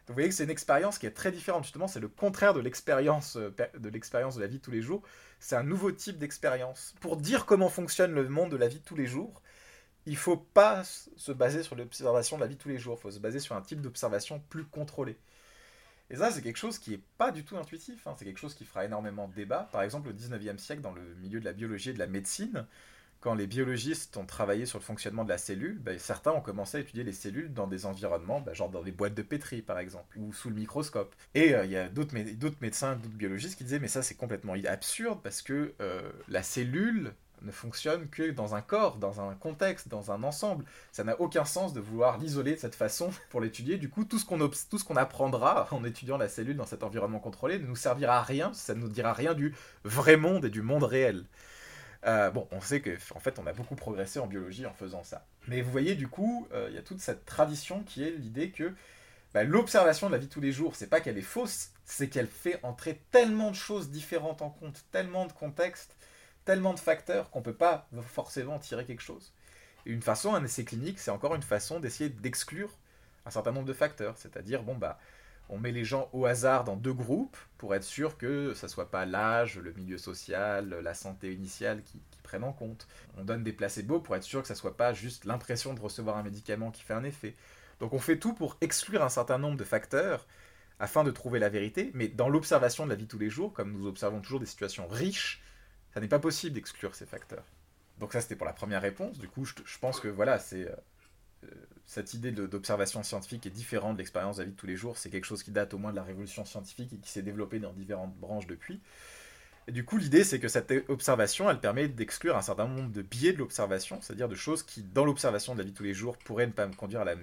Donc vous voyez que c'est une expérience qui est très différente. Justement, c'est le contraire de l'expérience euh, de de la vie de tous les jours. C'est un nouveau type d'expérience. Pour dire comment fonctionne le monde de la vie de tous les jours, il faut pas se baser sur l'observation de la vie de tous les jours. Il faut se baser sur un type d'observation plus contrôlé. Et ça, c'est quelque chose qui n'est pas du tout intuitif. Hein. C'est quelque chose qui fera énormément de débat. Par exemple, au 19e siècle, dans le milieu de la biologie et de la médecine, quand les biologistes ont travaillé sur le fonctionnement de la cellule, ben, certains ont commencé à étudier les cellules dans des environnements, ben, genre dans des boîtes de pétri par exemple, ou sous le microscope. Et euh, il y a d'autres médecins, d'autres biologistes qui disaient mais ça c'est complètement absurde parce que euh, la cellule ne fonctionne que dans un corps, dans un contexte, dans un ensemble. Ça n'a aucun sens de vouloir l'isoler de cette façon pour l'étudier. Du coup, tout ce qu'on apprendra en étudiant la cellule dans cet environnement contrôlé ne nous servira à rien, ça ne nous dira rien du vrai monde et du monde réel. Euh, bon, on sait qu'en en fait, on a beaucoup progressé en biologie en faisant ça. Mais vous voyez, du coup, euh, il y a toute cette tradition qui est l'idée que bah, l'observation de la vie tous les jours, c'est pas qu'elle est fausse, c'est qu'elle fait entrer tellement de choses différentes en compte, tellement de contextes, tellement de facteurs qu'on peut pas forcément tirer quelque chose. Une façon, un essai clinique, c'est encore une façon d'essayer d'exclure un certain nombre de facteurs, c'est-à-dire, bon, bah, on met les gens au hasard dans deux groupes pour être sûr que ça soit pas l'âge, le milieu social, la santé initiale qui, prennent en compte. On donne des placebos pour être sûr que ça soit pas juste l'impression de recevoir un médicament qui fait un effet. Donc on fait tout pour exclure un certain nombre de facteurs afin de trouver la vérité, mais dans l'observation de la vie tous les jours, comme nous observons toujours des situations riches, ça n'est pas possible d'exclure ces facteurs. Donc ça c'était pour la première réponse. Du coup, je, pense que voilà, c'est euh, euh, cette idée d'observation scientifique est différente de l'expérience de la vie de tous les jours. C'est quelque chose qui date au moins de la révolution scientifique et qui s'est développé dans différentes branches depuis. Et du coup, l'idée, c'est que cette observation, elle permet d'exclure un certain nombre de biais de l'observation, c'est-à-dire de choses qui, dans l'observation de la vie de tous les jours, pourraient ne pas me conduire à la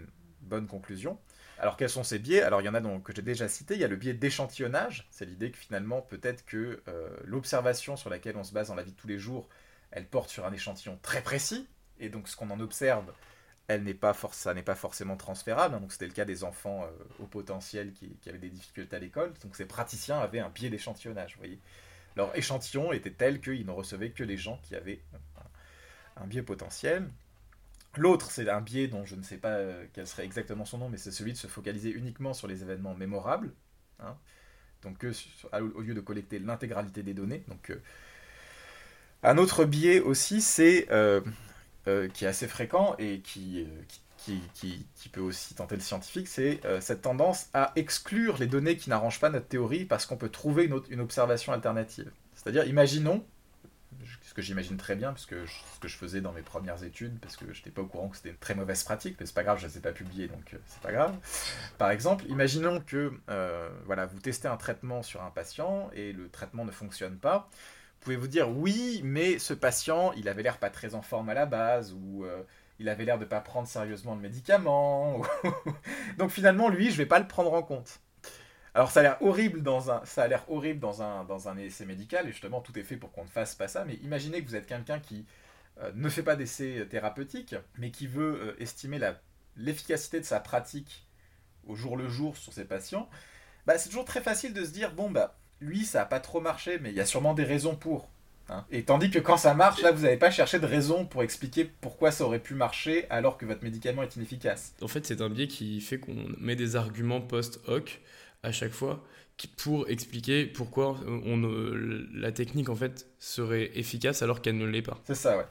bonne conclusion. Alors, quels sont ces biais? Alors, il y en a donc, que j'ai déjà cité. Il y a le biais d'échantillonnage. C'est l'idée que finalement, peut-être que euh, l'observation sur laquelle on se base dans la vie de tous les jours, elle porte sur un échantillon très précis. Et donc, ce qu'on en observe, elle n'est pas ça n'est pas forcément transférable. Hein. donc c'était le cas des enfants euh, au potentiel qui, avaient des difficultés à l'école. Donc ces praticiens avaient un biais d'échantillonnage. Vous voyez, leur échantillon était tel qu'ils ne recevaient que les gens qui avaient un, biais potentiel. L'autre, c'est un biais dont je ne sais pas euh, quel serait exactement son nom, mais c'est celui de se focaliser uniquement sur les événements mémorables. Hein. donc au lieu de collecter l'intégralité des données. Donc euh, un autre biais aussi, c'est euh, qui est assez fréquent et euh, qui, qui, qui, peut aussi tenter le scientifique, c'est euh, cette tendance à exclure les données qui n'arrangent pas notre théorie parce qu'on peut trouver une, observation alternative. C'est-à-dire, imaginons, que j'imagine très bien, puisque ce que je faisais dans mes premières études, parce que je n'étais pas au courant que c'était une très mauvaise pratique, mais c'est pas grave, je ne les ai pas publiées, donc c'est pas grave. Par exemple, imaginons que voilà, vous testez un traitement sur un patient et le traitement ne fonctionne pas pouvez vous dire oui, mais ce patient, il avait l'air pas très en forme à la base, ou euh, il avait l'air de pas prendre sérieusement le médicament. Donc finalement, lui, je vais pas le prendre en compte. Alors ça a l'air horrible dans un, ça a l'air horrible dans un, dans un essai médical, et justement tout est fait pour qu'on ne fasse pas ça. Mais imaginez que vous êtes quelqu'un qui euh, ne fait pas d'essai thérapeutique, mais qui veut euh, estimer la, l'efficacité de sa pratique au jour le jour sur ses patients. Bah, c'est toujours très facile de se dire bon bah lui, ça a pas trop marché, mais il y a sûrement des raisons pour. Hein. Et tandis que quand ça marche, là, vous n'avez pas cherché de raison pour expliquer pourquoi ça aurait pu marcher alors que votre médicament est inefficace. En fait, c'est un biais qui fait qu'on met des arguments post-hoc à chaque fois pour expliquer pourquoi on, la technique en fait serait efficace alors qu'elle ne l'est pas. C'est ça, ouais.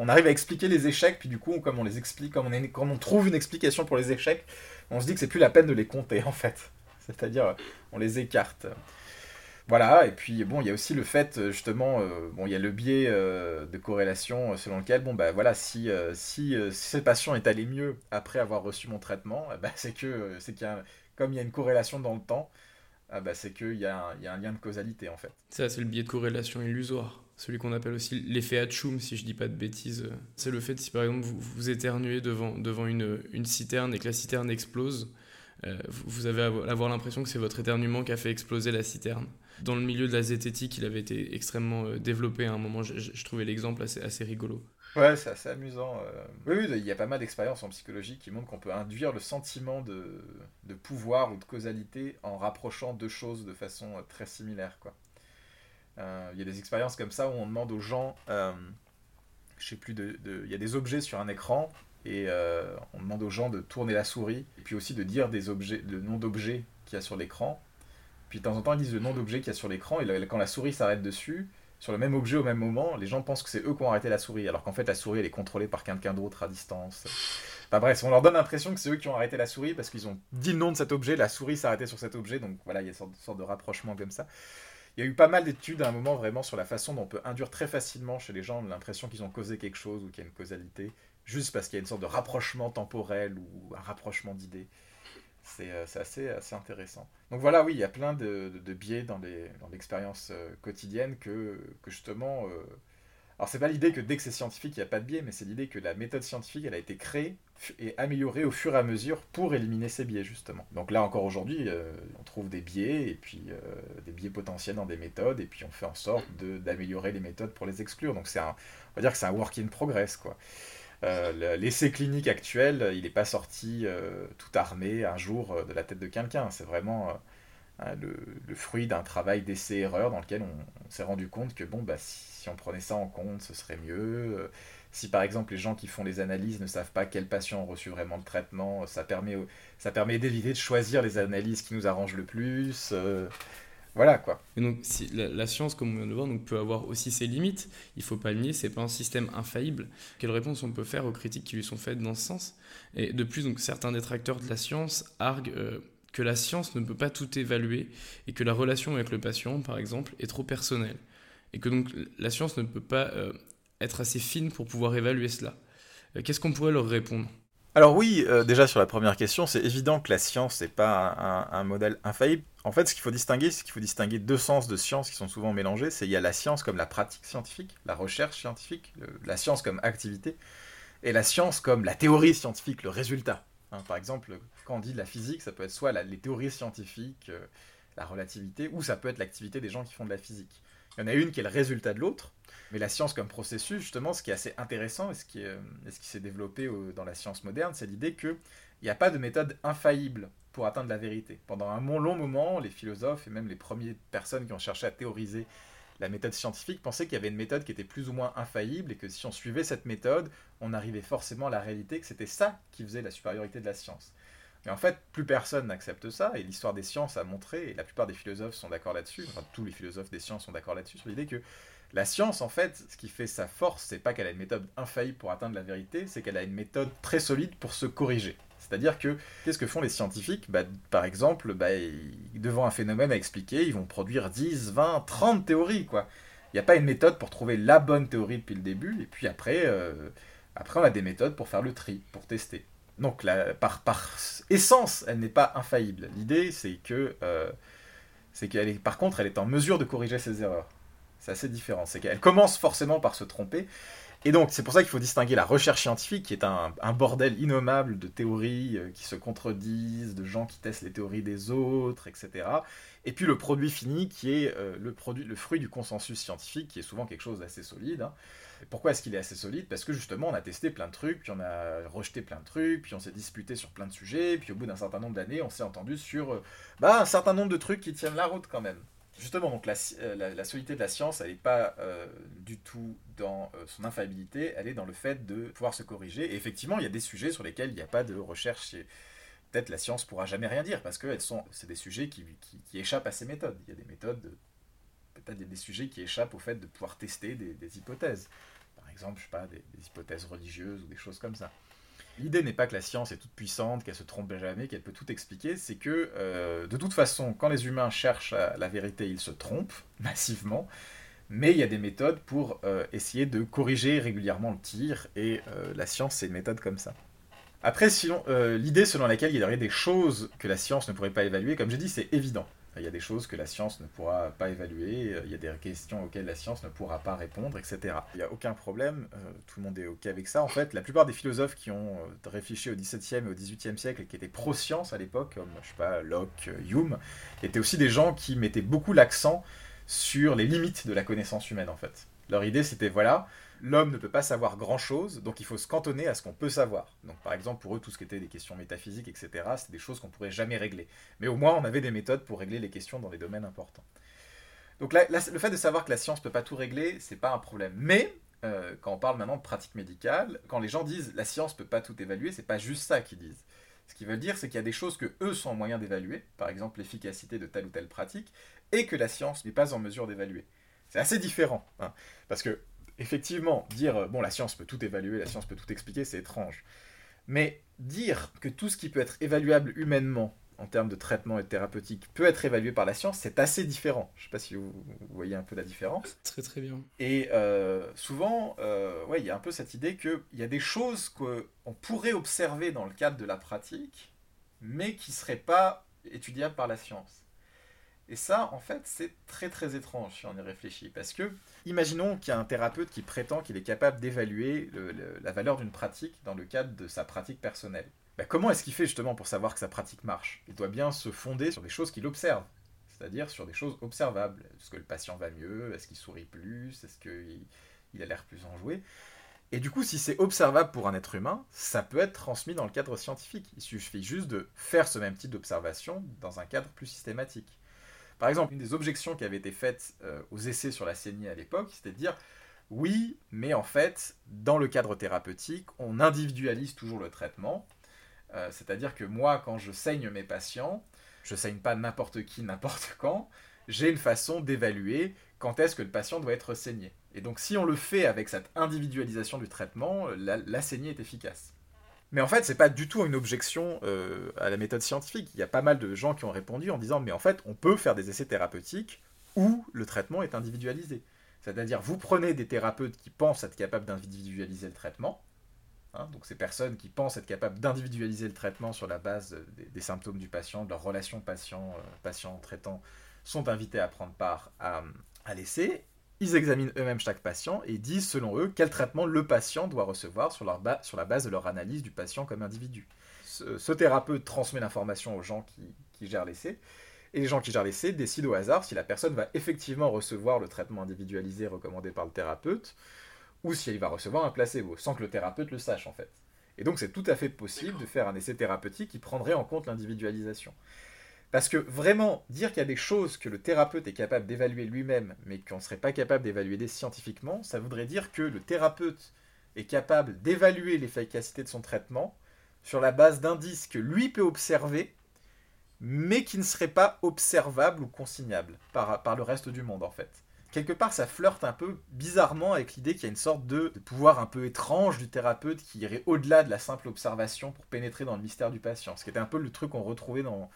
On arrive à expliquer les échecs, puis du coup, comme on les explique, comme on, trouve une explication pour les échecs, on se dit que c'est plus la peine de les compter en fait. C'est-à-dire, on les écarte. Voilà, et puis bon, il y a aussi le fait, euh, justement, euh, bon, il y a le biais euh, de corrélation selon lequel, bon, bah voilà, si, si, si cette patient est allé mieux après avoir reçu mon traitement, bah, c'est que, c'est qu'il y a, comme il y a une corrélation dans le temps, bah, c'est qu'il y, y a un lien de causalité en fait. Ça, c'est le biais de corrélation illusoire. Celui qu'on appelle aussi l'effet Hatchoum, si je dis pas de bêtises. C'est le fait, si par exemple vous, vous éternuez devant, devant une, une citerne et que la citerne explose, vous avez avoir l'impression que c'est votre éternuement qui a fait exploser la citerne dans le milieu de la zététique, il avait été extrêmement euh, développé à un moment. Je, trouvais l'exemple assez rigolo. Ouais, c'est assez amusant. Euh. Oui, il y a pas mal d'expériences en psychologie qui montrent qu'on peut induire le sentiment de, de, pouvoir ou de causalité en rapprochant deux choses de façon euh, très similaire. Quoi. il y a des expériences comme ça où on demande aux gens, je sais plus, de, il y a des objets sur un écran et on demande aux gens de tourner la souris et puis aussi de dire des objets, le nom d'objets qu'il y a sur l'écran puis de temps en temps, ils disent le nom d'objet qu'il y a sur l'écran, et quand la souris s'arrête dessus, sur le même objet au même moment, les gens pensent que c'est eux qui ont arrêté la souris, alors qu'en fait la souris elle est contrôlée par quelqu'un d'autre à distance. Enfin bref, on leur donne l'impression que c'est eux qui ont arrêté la souris parce qu'ils ont dit le nom de cet objet, la souris arrêtée sur cet objet, donc voilà, il y a une sorte, de rapprochement comme ça. il y a eu pas mal d'études à un moment vraiment sur la façon dont on peut induire très facilement chez les gens l'impression qu'ils ont causé quelque chose ou qu'il y a une causalité, juste parce qu'il y a une sorte de rapprochement temporel ou un rapprochement d'idées. C'est euh, assez, intéressant. Donc voilà, oui, il y a plein de, biais dans l'expérience euh, quotidienne que, justement... Euh, alors c'est pas l'idée que dès que c'est scientifique, il n'y a pas de biais, mais c'est l'idée que la méthode scientifique, elle a été créée et améliorée au fur et à mesure pour éliminer ces biais, justement. Donc là encore aujourd'hui, on trouve des biais, et puis des biais potentiels dans des méthodes, et puis on fait en sorte d'améliorer les méthodes pour les exclure. Donc c'est un, on va dire que c'est un work in progress, quoi. Euh, l'essai clinique actuel, il n'est pas sorti euh, tout armé un jour euh, de la tête de quelqu'un. C'est vraiment le, fruit d'un travail d'essai-erreur dans lequel on, s'est rendu compte que bon, bah, si, on prenait ça en compte, ce serait mieux. si par exemple les gens qui font les analyses ne savent pas quels patients ont reçu vraiment le traitement, ça permet, ça permet d'éviter de choisir les analyses qui nous arrangent le plus. Voilà quoi. Et donc si, la, science, comme on vient de voir, donc, peut avoir aussi ses limites. Il faut pas le nier, c'est pas un système infaillible. Quelle réponse on peut faire aux critiques qui lui sont faites dans ce sens? Et de plus, donc certains détracteurs de la science arguent euh, que la science ne peut pas tout évaluer et que la relation avec le patient, par exemple, est trop personnelle et que donc la science ne peut pas euh, être assez fine pour pouvoir évaluer cela. Euh, qu'est-ce qu'on pourrait leur répondre? Alors oui, déjà sur la première question, c'est évident que la science n'est pas un, modèle infaillible. En fait, ce qu'il faut distinguer, c'est qu'il faut distinguer deux sens de science qui sont souvent mélangés. C'est il y a la science comme la pratique scientifique, la recherche scientifique, la science comme activité, et la science comme la théorie scientifique, le résultat. Hein, par exemple, quand on dit la physique, ça peut être soit les théories scientifiques, euh, la relativité, ou ça peut être l'activité des gens qui font de la physique. Il y en a une qui est le résultat de l'autre, mais la science comme processus, justement, ce qui est assez intéressant et ce qui, qui s'est développé dans la science moderne, c'est l'idée qu'il n'y a pas de méthode infaillible pour atteindre la vérité. Pendant un long moment, les philosophes et même les premières personnes qui ont cherché à théoriser la méthode scientifique pensaient qu'il y avait une méthode qui était plus ou moins infaillible et que si on suivait cette méthode, on arrivait forcément à la réalité, que c'était ça qui faisait la supériorité de la science. Mais en fait, plus personne n'accepte ça, et l'histoire des sciences a montré, et la plupart des philosophes sont d'accord là-dessus, enfin tous les philosophes des sciences sont d'accord là-dessus, sur l'idée que la science, en fait, ce qui fait sa force, c'est pas qu'elle a une méthode infaillible pour atteindre la vérité, c'est qu'elle a une méthode très solide pour se corriger. C'est-à-dire que, qu'est-ce que font les scientifiques? Bah, Par exemple, bah, devant un phénomène à expliquer, ils vont produire 10, 20, 30 théories. Il n'y a pas une méthode pour trouver la bonne théorie depuis le début, et puis après, euh, après on a des méthodes pour faire le tri, pour tester. Donc, par, par essence, elle n'est pas infaillible. L'idée, c'est que, euh, c'est qu'elle par contre, elle est en mesure de corriger ses erreurs. C'est assez différent. C'est qu'elle commence forcément par se tromper, et donc, c'est pour ça qu'il faut distinguer la recherche scientifique, qui est un, bordel innommable de théories euh, qui se contredisent, de gens qui testent les théories des autres, etc. Et puis le produit fini, qui est euh, le, produit, le fruit du consensus scientifique, qui est souvent quelque chose d'assez solide. Hein. pourquoi est-ce qu'il est assez solide? Parce que justement, on a testé plein de trucs, puis on a rejeté plein de trucs, puis on s'est disputé sur plein de sujets, puis au bout d'un certain nombre d'années, on s'est entendu sur euh, bah, un certain nombre de trucs qui tiennent la route quand même. Justement, la, la, solidité de la science, elle n'est pas du tout dans euh, son infaillibilité, elle est dans le fait de pouvoir se corriger. Et effectivement, il y a des sujets sur lesquels il n'y a pas de recherche. Peut-être la science pourra jamais rien dire parce que sont, c'est des sujets qui, qui, échappent à ces méthodes. Il y a des méthodes, peut-être des sujets qui échappent au fait de pouvoir tester des, hypothèses. Par exemple, je sais pas, des, hypothèses religieuses ou des choses comme ça. L'idée n'est pas que la science est toute puissante, qu'elle se trompe jamais, qu'elle peut tout expliquer, c'est que euh, de toute façon, quand les humains cherchent la vérité, ils se trompent massivement mais il y a des méthodes pour euh, essayer de corriger régulièrement le tir, et euh, la science, c'est une méthode comme ça. Après, l'idée selon laquelle il y aurait des choses que la science ne pourrait pas évaluer, comme j'ai dit, c'est évident. Il y a des choses que la science ne pourra pas évaluer, il y a des questions auxquelles la science ne pourra pas répondre, etc. Il n'y a aucun problème, tout le monde est OK avec ça. En fait, la plupart des philosophes qui ont réfléchi au XVIIe et au XVIIIe siècle et qui étaient pro-science à l'époque, comme, je sais pas, Locke, Hume, étaient aussi des gens qui mettaient beaucoup l'accent sur les limites de la connaissance humaine en fait. Leur idée c'était voilà, l'homme ne peut pas savoir grand chose, donc il faut se cantonner à ce qu'on peut savoir. Donc par exemple pour eux tout ce qui était des questions métaphysiques, etc., c'est des choses qu'on pourrait jamais régler. Mais au moins on avait des méthodes pour régler les questions dans des domaines importants. Donc le fait de savoir que la science ne peut pas tout régler, c'est pas un problème. Mais euh, quand on parle maintenant de pratique médicale, quand les gens disent la science peut pas tout évaluer, c'est pas juste ça qu'ils disent. Ce qu'ils veulent dire, c'est qu'il y a des choses que eux sont en moyen d'évaluer, par exemple l'efficacité de telle ou telle pratique, et que la science n'est pas en mesure d'évaluer. C'est assez différent, hein. parce que effectivement, dire euh, bon la science peut tout évaluer, la science peut tout expliquer, c'est étrange. Mais dire que tout ce qui peut être évaluable humainement en termes de traitement et de thérapeutique peut être évalué par la science, c'est assez différent. Je ne sais pas si vous, voyez un peu la différence. Très très bien. Et euh, souvent, euh, ouais, il y a un peu cette idée qu'il y a des choses qu'on pourrait observer dans le cadre de la pratique, mais qui ne seraient pas étudiables par la science. Et ça, en fait, c'est très très étrange si on y réfléchit. Parce que, imaginons qu'il y a un thérapeute qui prétend qu'il est capable d'évaluer la valeur d'une pratique dans le cadre de sa pratique personnelle. Bah, comment est-ce qu'il fait justement pour savoir que sa pratique marche? Il doit bien se fonder sur des choses qu'il observe, c'est-à-dire sur des choses observables. Est-ce que le patient va mieux? Est-ce qu'il sourit plus? Est-ce qu'il il a l'air plus enjoué? Et du coup, si c'est observable pour un être humain, ça peut être transmis dans le cadre scientifique. Il suffit juste de faire ce même type d'observation dans un cadre plus systématique. Par exemple, une des objections qui avait été faite euh, aux essais sur la saignée à l'époque, c'était de dire oui, mais en fait, dans le cadre thérapeutique, on individualise toujours le traitement. Euh, c'est-à-dire que moi, quand je saigne mes patients, je saigne pas n'importe qui, n'importe quand, j'ai une façon d'évaluer quand est-ce que le patient doit être saigné. Et donc si on le fait avec cette individualisation du traitement, la, saignée est efficace. Mais en fait, c'est pas du tout une objection euh, à la méthode scientifique. Il y a pas mal de gens qui ont répondu en disant mais en fait, on peut faire des essais thérapeutiques où le traitement est individualisé. C'est-à-dire, vous prenez des thérapeutes qui pensent être capables d'individualiser le traitement, Hein, donc ces personnes qui pensent être capables d'individualiser le traitement sur la base des, symptômes du patient, de leur relation patient-traitant, euh, sont invités à prendre part à, l'essai. Ils examinent eux-mêmes chaque patient et disent selon eux quel traitement le patient doit recevoir sur, la base de leur analyse du patient comme individu. Ce, thérapeute transmet l'information aux gens qui, qui gèrent l'essai et les gens qui gèrent l'essai décident au hasard si la personne va effectivement recevoir le traitement individualisé recommandé par le thérapeute ou si elle va recevoir un placebo, sans que le thérapeute le sache en fait. Et donc c'est tout à fait possible de faire un essai thérapeutique qui prendrait en compte l'individualisation. Parce que vraiment, dire qu'il y a des choses que le thérapeute est capable d'évaluer lui-même, mais qu'on ne serait pas capable d'évaluer scientifiquement, ça voudrait dire que le thérapeute est capable d'évaluer l'efficacité de son traitement sur la base d'indices que lui peut observer, mais qui ne seraient pas observables ou consignables par, par le reste du monde en fait quelque part, ça flirte un peu bizarrement avec l'idée qu'il y a une sorte de, pouvoir un peu étrange du thérapeute qui irait au-delà de la simple observation pour pénétrer dans le mystère du patient. Ce qui était un peu le truc qu'on retrouvait dans,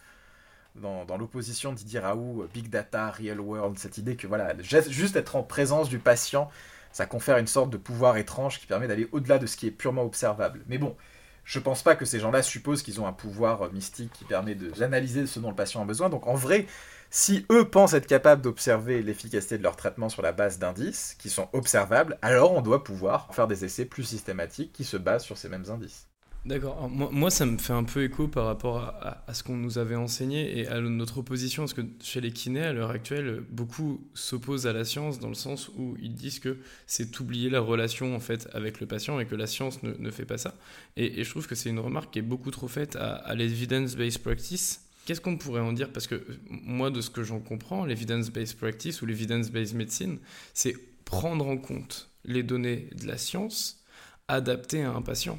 dans, l'opposition Didier Raoult, Big Data, Real World, cette idée que voilà, juste être en présence du patient, ça confère une sorte de pouvoir étrange qui permet d'aller au-delà de ce qui est purement observable. Mais bon, je pense pas que ces gens-là supposent qu'ils ont un pouvoir mystique qui permet d'analyser ce dont le patient a besoin. Donc en vrai, si eux pensent être capables d'observer l'efficacité de leur traitement sur la base d'indices qui sont observables, alors on doit pouvoir faire des essais plus systématiques qui se basent sur ces mêmes indices. D'accord. Moi, ça me fait un peu écho par rapport à, ce qu'on nous avait enseigné et à notre opposition, parce que chez les kinés, à l'heure actuelle, beaucoup s'opposent à la science dans le sens où ils disent que c'est oublier la relation en fait avec le patient et que la science ne, fait pas ça. Et, je trouve que c'est une remarque qui est beaucoup trop faite à, à l'evidence-based practice Qu'est-ce qu'on pourrait en dire? Parce que euh, moi, de ce que j'en comprends, l'evidence-based practice ou l'evidence-based medicine, c'est prendre en compte les données de la science adaptées à un patient.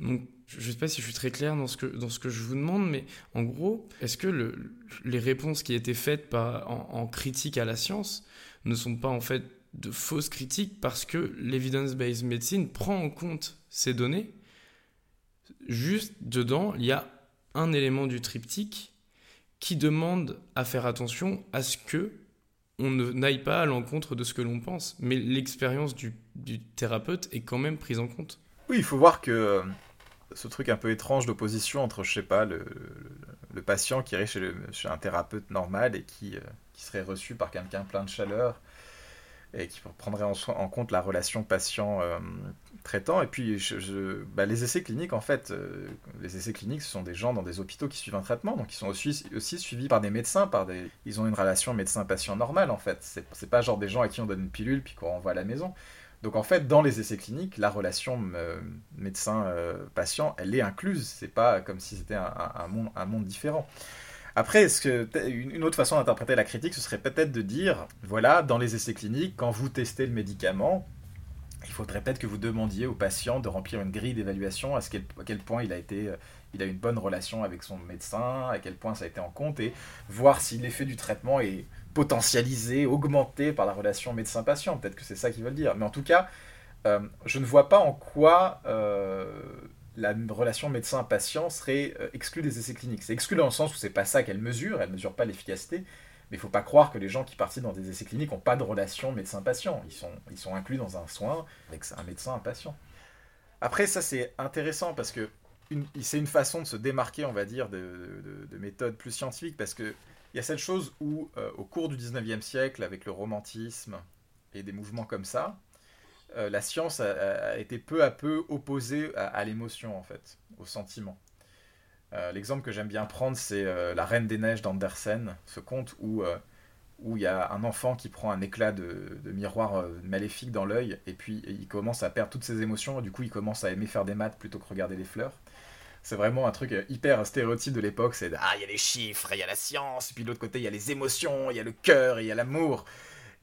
Donc, je ne sais pas si je suis très clair dans ce que, dans ce que je vous demande, mais en gros, est-ce que le, les réponses qui étaient faites en, critique à la science ne sont pas en fait de fausses critiques parce que l'evidence-based medicine prend en compte ces données? Juste dedans, il y a un élément du triptyque qui demande à faire attention à ce que on n'aille pas à l'encontre de ce que l'on pense, mais l'expérience du, thérapeute est quand même prise en compte. Oui, il faut voir que euh, ce truc un peu étrange d'opposition entre, je sais pas, le, patient qui irait chez, un thérapeute normal et qui, euh, qui serait reçu par quelqu'un plein de chaleur et qui prendrait en, compte la relation patient-traitant. Euh, et puis, je, bah, les essais cliniques, en fait, euh, les essais cliniques, ce sont des gens dans des hôpitaux qui suivent un traitement, donc ils sont aussi, aussi suivis par des médecins, par des... ils ont une relation médecin-patient normale, en fait. C'est pas genre des gens à qui on donne une pilule puis qu'on renvoie à la maison. Donc en fait, dans les essais cliniques, la relation euh, médecin-patient, elle est incluse. C'est pas comme si c'était un, monde, différent. Après, ce une autre façon d'interpréter la critique, ce serait peut-être de dire, voilà, dans les essais cliniques, quand vous testez le médicament, il faudrait peut-être que vous demandiez au patient de remplir une grille d'évaluation à, quel point il a été euh, il a une bonne relation avec son médecin, à quel point ça a été en compte, et voir si l'effet du traitement est potentialisé, augmenté par la relation médecin-patient. Peut-être que c'est ça qu'ils veulent dire. Mais en tout cas, euh, je ne vois pas en quoi euh, la relation médecin-patient serait exclue des essais cliniques. C'est exclu dans le sens où c'est pas ça qu'elle mesure, elle mesure pas l'efficacité, mais il faut pas croire que les gens qui participent dans des essais cliniques n'ont pas de relation médecin-patient. Ils sont, ils sont inclus dans un soin avec un médecin, un patient. Après, ça c'est intéressant parce que c'est une façon de se démarquer, on va dire, de, de, méthodes plus scientifiques parce que il y a cette chose où, euh, au cours du 19e siècle, avec le romantisme et des mouvements comme ça, euh, la science a, été peu à peu opposée à, l'émotion, en fait, au sentiment. Euh, l'exemple que j'aime bien prendre, c'est La Reine des Neiges d'Andersen, ce conte où où il y a un enfant qui prend un éclat de, miroir maléfique dans l'œil, et puis il commence à perdre toutes ses émotions, et du coup il commence à aimer faire des maths plutôt que regarder les fleurs. C'est vraiment un truc hyper stéréotype de l'époque. C'est ah, il y a les chiffres, il y a la science, puis de l'autre côté, il y a les émotions, il y a le cœur, il y a l'amour.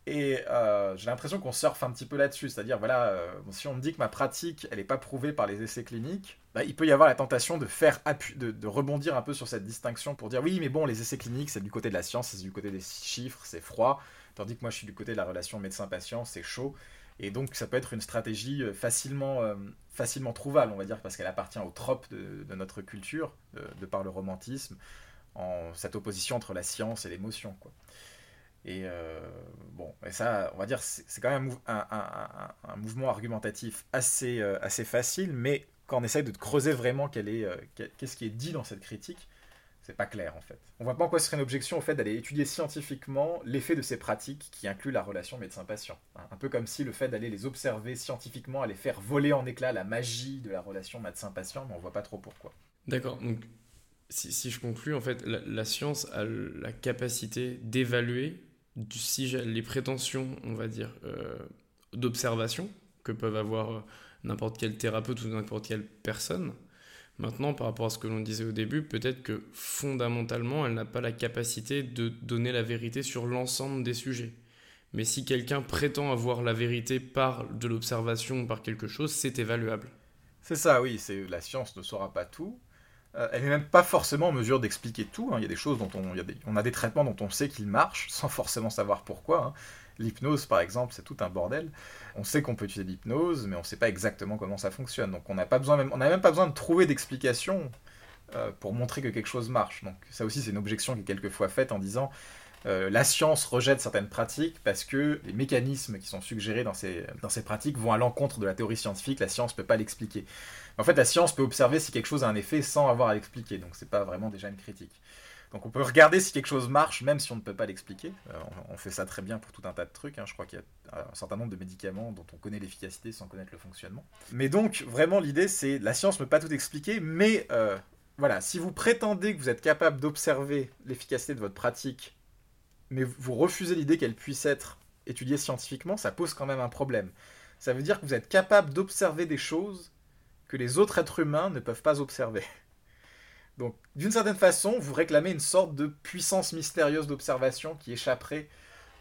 Et euh, j'ai l'impression qu'on surfe un petit peu là-dessus. C'est-à-dire, voilà, euh, si on me dit que ma pratique, elle n'est pas prouvée par les essais cliniques, bah, il peut y avoir la tentation de faire de, rebondir un peu sur cette distinction pour dire oui, mais bon, les essais cliniques, c'est du côté de la science, c'est du côté des chiffres, c'est froid. Tandis que moi, je suis du côté de la relation médecin-patient, c'est chaud. Et donc ça peut être une stratégie euh, facilement, euh, facilement trouvable, on va dire, parce qu'elle appartient au trope de, notre culture, de, par le romantisme, en cette opposition entre la science et l'émotion. Et euh, bon, et ça, on va dire, c'est quand même un, un, mouvement argumentatif assez, assez facile, mais quand on essaye de creuser vraiment qu'est-ce qui est dit dans cette critique, c'est pas clair en fait. On voit pas en quoi ce serait une objection au fait d'aller étudier scientifiquement l'effet de ces pratiques qui incluent la relation médecin-patient. Hein, un peu comme si le fait d'aller les observer scientifiquement allait faire voler en éclats la magie de la relation médecin-patient, mais on voit pas trop pourquoi. D'accord, donc si, je conclus, en fait, la, science a la capacité d'évaluer si les prétentions, on va dire, euh, d'observation que peuvent avoir n'importe quel thérapeute ou n'importe quelle personne, Maintenant, par rapport à ce que l'on disait au début, peut-être que fondamentalement, elle n'a pas la capacité de donner la vérité sur l'ensemble des sujets. Mais si quelqu'un prétend avoir la vérité par de l'observation par quelque chose, c'est évaluable. C'est ça, oui. C'est la science ne saura pas tout. Euh, elle n'est même pas forcément en mesure d'expliquer tout. Hein. Il y a des choses dont on, il y a des, on a des traitements dont on sait qu'ils marchent sans forcément savoir pourquoi. Hein. L'hypnose, par exemple, c'est tout un bordel. On sait qu'on peut utiliser l'hypnose, mais on ne sait pas exactement comment ça fonctionne. Donc on n'a pas besoin, même, on n'a même pas besoin de trouver d'explication euh, pour montrer que quelque chose marche. Donc ça aussi, c'est une objection qui est quelquefois faite en disant euh, la science rejette certaines pratiques parce que les mécanismes qui sont suggérés dans ces, dans ces pratiques vont à l'encontre de la théorie scientifique. La science ne peut pas l'expliquer. En fait, la science peut observer si quelque chose a un effet sans avoir à l'expliquer. Donc c'est pas vraiment déjà une critique. Donc on peut regarder si quelque chose marche, même si on ne peut pas l'expliquer. Euh, on, fait ça très bien pour tout un tas de trucs. Hein. Je crois qu'il y a un certain nombre de médicaments dont on connaît l'efficacité sans connaître le fonctionnement. Mais donc vraiment l'idée c'est la science ne peut pas tout expliquer, mais euh, voilà, si vous prétendez que vous êtes capable d'observer l'efficacité de votre pratique, mais vous refusez l'idée qu'elle puisse être étudiée scientifiquement, ça pose quand même un problème. Ça veut dire que vous êtes capable d'observer des choses que les autres êtres humains ne peuvent pas observer. Donc, d'une certaine façon, vous réclamez une sorte de puissance mystérieuse d'observation qui échapperait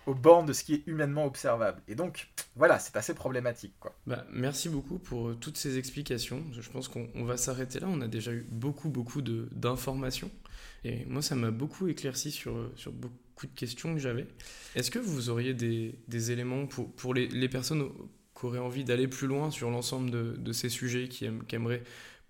aux bornes de ce qui est humainement observable. Et donc, voilà, c'est assez problématique. Quoi. Bah, merci beaucoup pour euh, toutes ces explications. Je pense qu'on va s'arrêter là. On a déjà eu beaucoup, beaucoup d'informations. Et moi, ça m'a beaucoup éclairci sur, euh, sur beaucoup de questions que j'avais. Est-ce que vous auriez des, des éléments pour, pour les, les, personnes qui auraient envie d'aller plus loin sur l'ensemble de, de, ces sujets, qui, qui aimeraient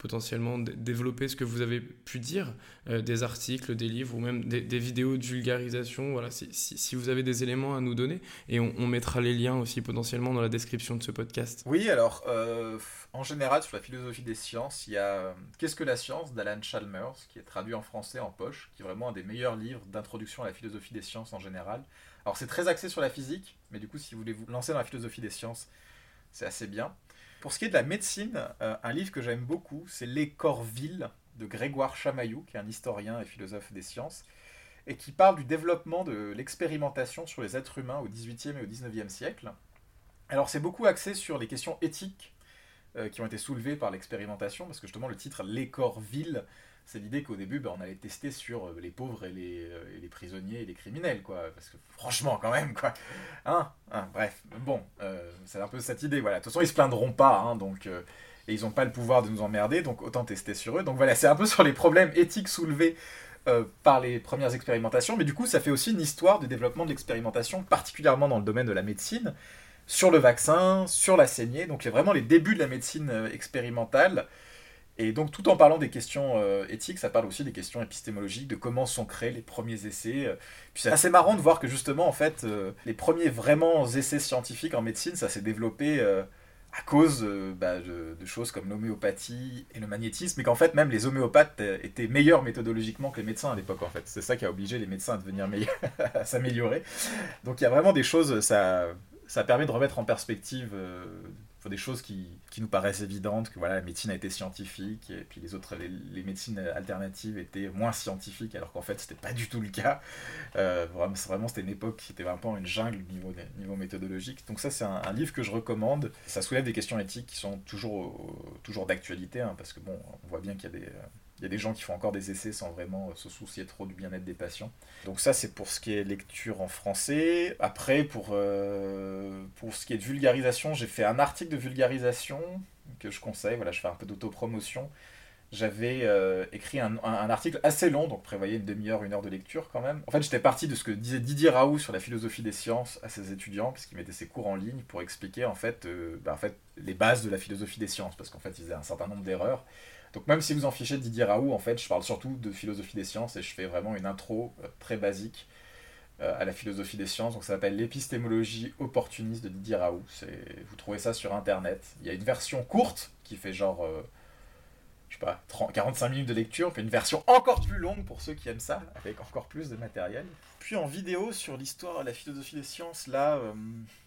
potentiellement développer ce que vous avez pu dire, euh, des articles, des livres ou même des, vidéos de vulgarisation. Voilà, si, vous avez des éléments à nous donner, et on, mettra les liens aussi potentiellement dans la description de ce podcast. Oui, alors euh, en général sur la philosophie des sciences, il y a euh, Qu'est-ce que la science d'Alan Chalmers, qui est traduit en français en poche, qui est vraiment un des meilleurs livres d'introduction à la philosophie des sciences en général. Alors c'est très axé sur la physique, mais du coup si vous voulez vous lancer dans la philosophie des sciences, c'est assez bien. Pour ce qui est de la médecine, euh, un livre que j'aime beaucoup, c'est Les corps vils de Grégoire Chamaillou, qui est un historien et philosophe des sciences, et qui parle du développement de l'expérimentation sur les êtres humains au XVIIIe et au XIXe siècle. Alors c'est beaucoup axé sur les questions éthiques euh, qui ont été soulevées par l'expérimentation, parce que justement le titre Les corps vils c'est l'idée qu'au début, ben, on allait tester sur euh, les pauvres et les, euh, les, prisonniers et les criminels, quoi. Parce que franchement, quand même, quoi. Hein, hein Bref, bon, euh, c'est un peu cette idée, voilà. De toute façon, ils se plaindront pas, hein, donc... et ils n'ont pas le pouvoir de nous emmerder, donc autant tester sur eux. Donc voilà, c'est un peu sur les problèmes éthiques soulevés par les premières expérimentations, mais du coup, ça fait aussi une histoire de développement de l'expérimentation, particulièrement dans le domaine de la médecine, sur le vaccin, sur la saignée. Donc, il y a vraiment les débuts de la médecine expérimentale Et donc, tout en parlant des questions euh, éthiques, ça parle aussi des questions épistémologiques, de comment sont créés les premiers essais. Puis c'est assez marrant de voir que justement, en fait, euh, les premiers vraiment essais scientifiques en médecine, ça s'est développé euh, à cause bah, de, de, choses comme l'homéopathie et le magnétisme, et qu'en fait, même les homéopathes étaient meilleurs méthodologiquement que les médecins à l'époque, en fait. C'est ça qui a obligé les médecins à devenir meilleurs, à s'améliorer. Donc, il y a vraiment des choses, ça, ça permet de remettre en perspective des choses qui, qui, nous paraissent évidentes, que voilà, la médecine a été scientifique, et puis les autres, les, médecines alternatives étaient moins scientifiques, alors qu'en fait, c'était pas du tout le cas. Euh, vraiment, vraiment c'était une époque qui était vraiment une jungle au niveau, niveau méthodologique. Donc ça, c'est un, livre que je recommande. Ça soulève des questions éthiques qui sont toujours, toujours d'actualité, hein, parce que bon, on voit bien qu'il y a des y a des gens qui font encore des essais sans vraiment se soucier trop du bien-être des patients. Donc ça, c'est pour ce qui est lecture en français. Après, pour, euh, pour ce qui est de vulgarisation, j'ai fait un article de vulgarisation que je conseille. Voilà, je fais un peu d'autopromotion. J'avais euh, écrit un, article assez long, donc prévoyez une demi-heure, une heure de lecture quand même. En fait, j'étais parti de ce que disait Didier Raoult sur la philosophie des sciences à ses étudiants, puisqu'il mettait ses cours en ligne pour expliquer euh, bah, en fait les bases de la philosophie des sciences, parce qu'en fait, il faisait un certain nombre d'erreurs. Donc même si vous en fichez Didier Raoult, en fait, je parle surtout de philosophie des sciences et je fais vraiment une intro euh, très basique euh, à la philosophie des sciences. Donc ça s'appelle l'épistémologie opportuniste de Didier Raoult. Vous trouvez ça sur Internet. Il y a une version courte qui fait genre, euh, je sais pas, 45 minutes de lecture, puis une version encore plus longue pour ceux qui aiment ça, avec encore plus de matériel. Puis en vidéo sur l'histoire de la philosophie des sciences, là,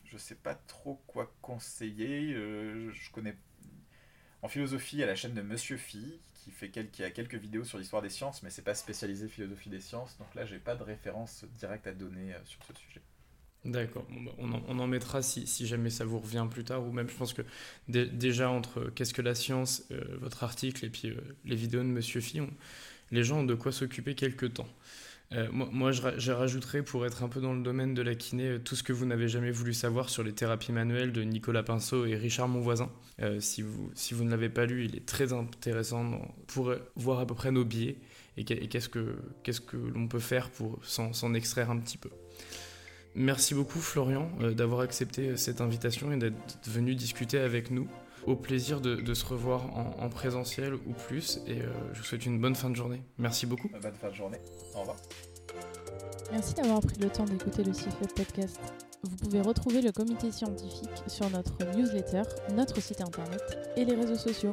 je sais pas trop quoi conseiller. je connais en philosophie, à la chaîne de Monsieur Phi, qui, fait a quelques vidéos sur l'histoire des sciences, mais c'est pas spécialisé philosophie des sciences, donc là, j'ai pas de référence directe à donner euh, sur ce sujet. D'accord, bah, on, en, mettra si, si, jamais ça vous revient plus tard, ou même je pense que déjà entre Qu'est-ce que la science, euh, votre article et puis euh, les vidéos de Monsieur Phi, les gens ont de quoi s'occuper quelques temps. Euh, moi, je, rajouterais, pour être un peu dans le domaine de la kiné, euh, tout ce que vous n'avez jamais voulu savoir sur les thérapies manuelles de Nicolas Pinceau et Richard Monvoisin. Euh, si, vous, ne l'avez pas lu, il est très intéressant pour voir à peu près nos biais et qu'est-ce que, qu'est-ce que l'on peut faire pour s'en extraire un petit peu. Merci beaucoup Florian d'avoir accepté cette invitation et d'être venu discuter avec nous. Au plaisir de, se revoir en, présentiel ou plus. Et euh, je vous souhaite une bonne fin de journée. Merci beaucoup. Bonne fin de journée. Au revoir. Merci d'avoir pris le temps d'écouter le CIFEP podcast. Vous pouvez retrouver le comité scientifique sur notre newsletter, notre site internet et les réseaux sociaux.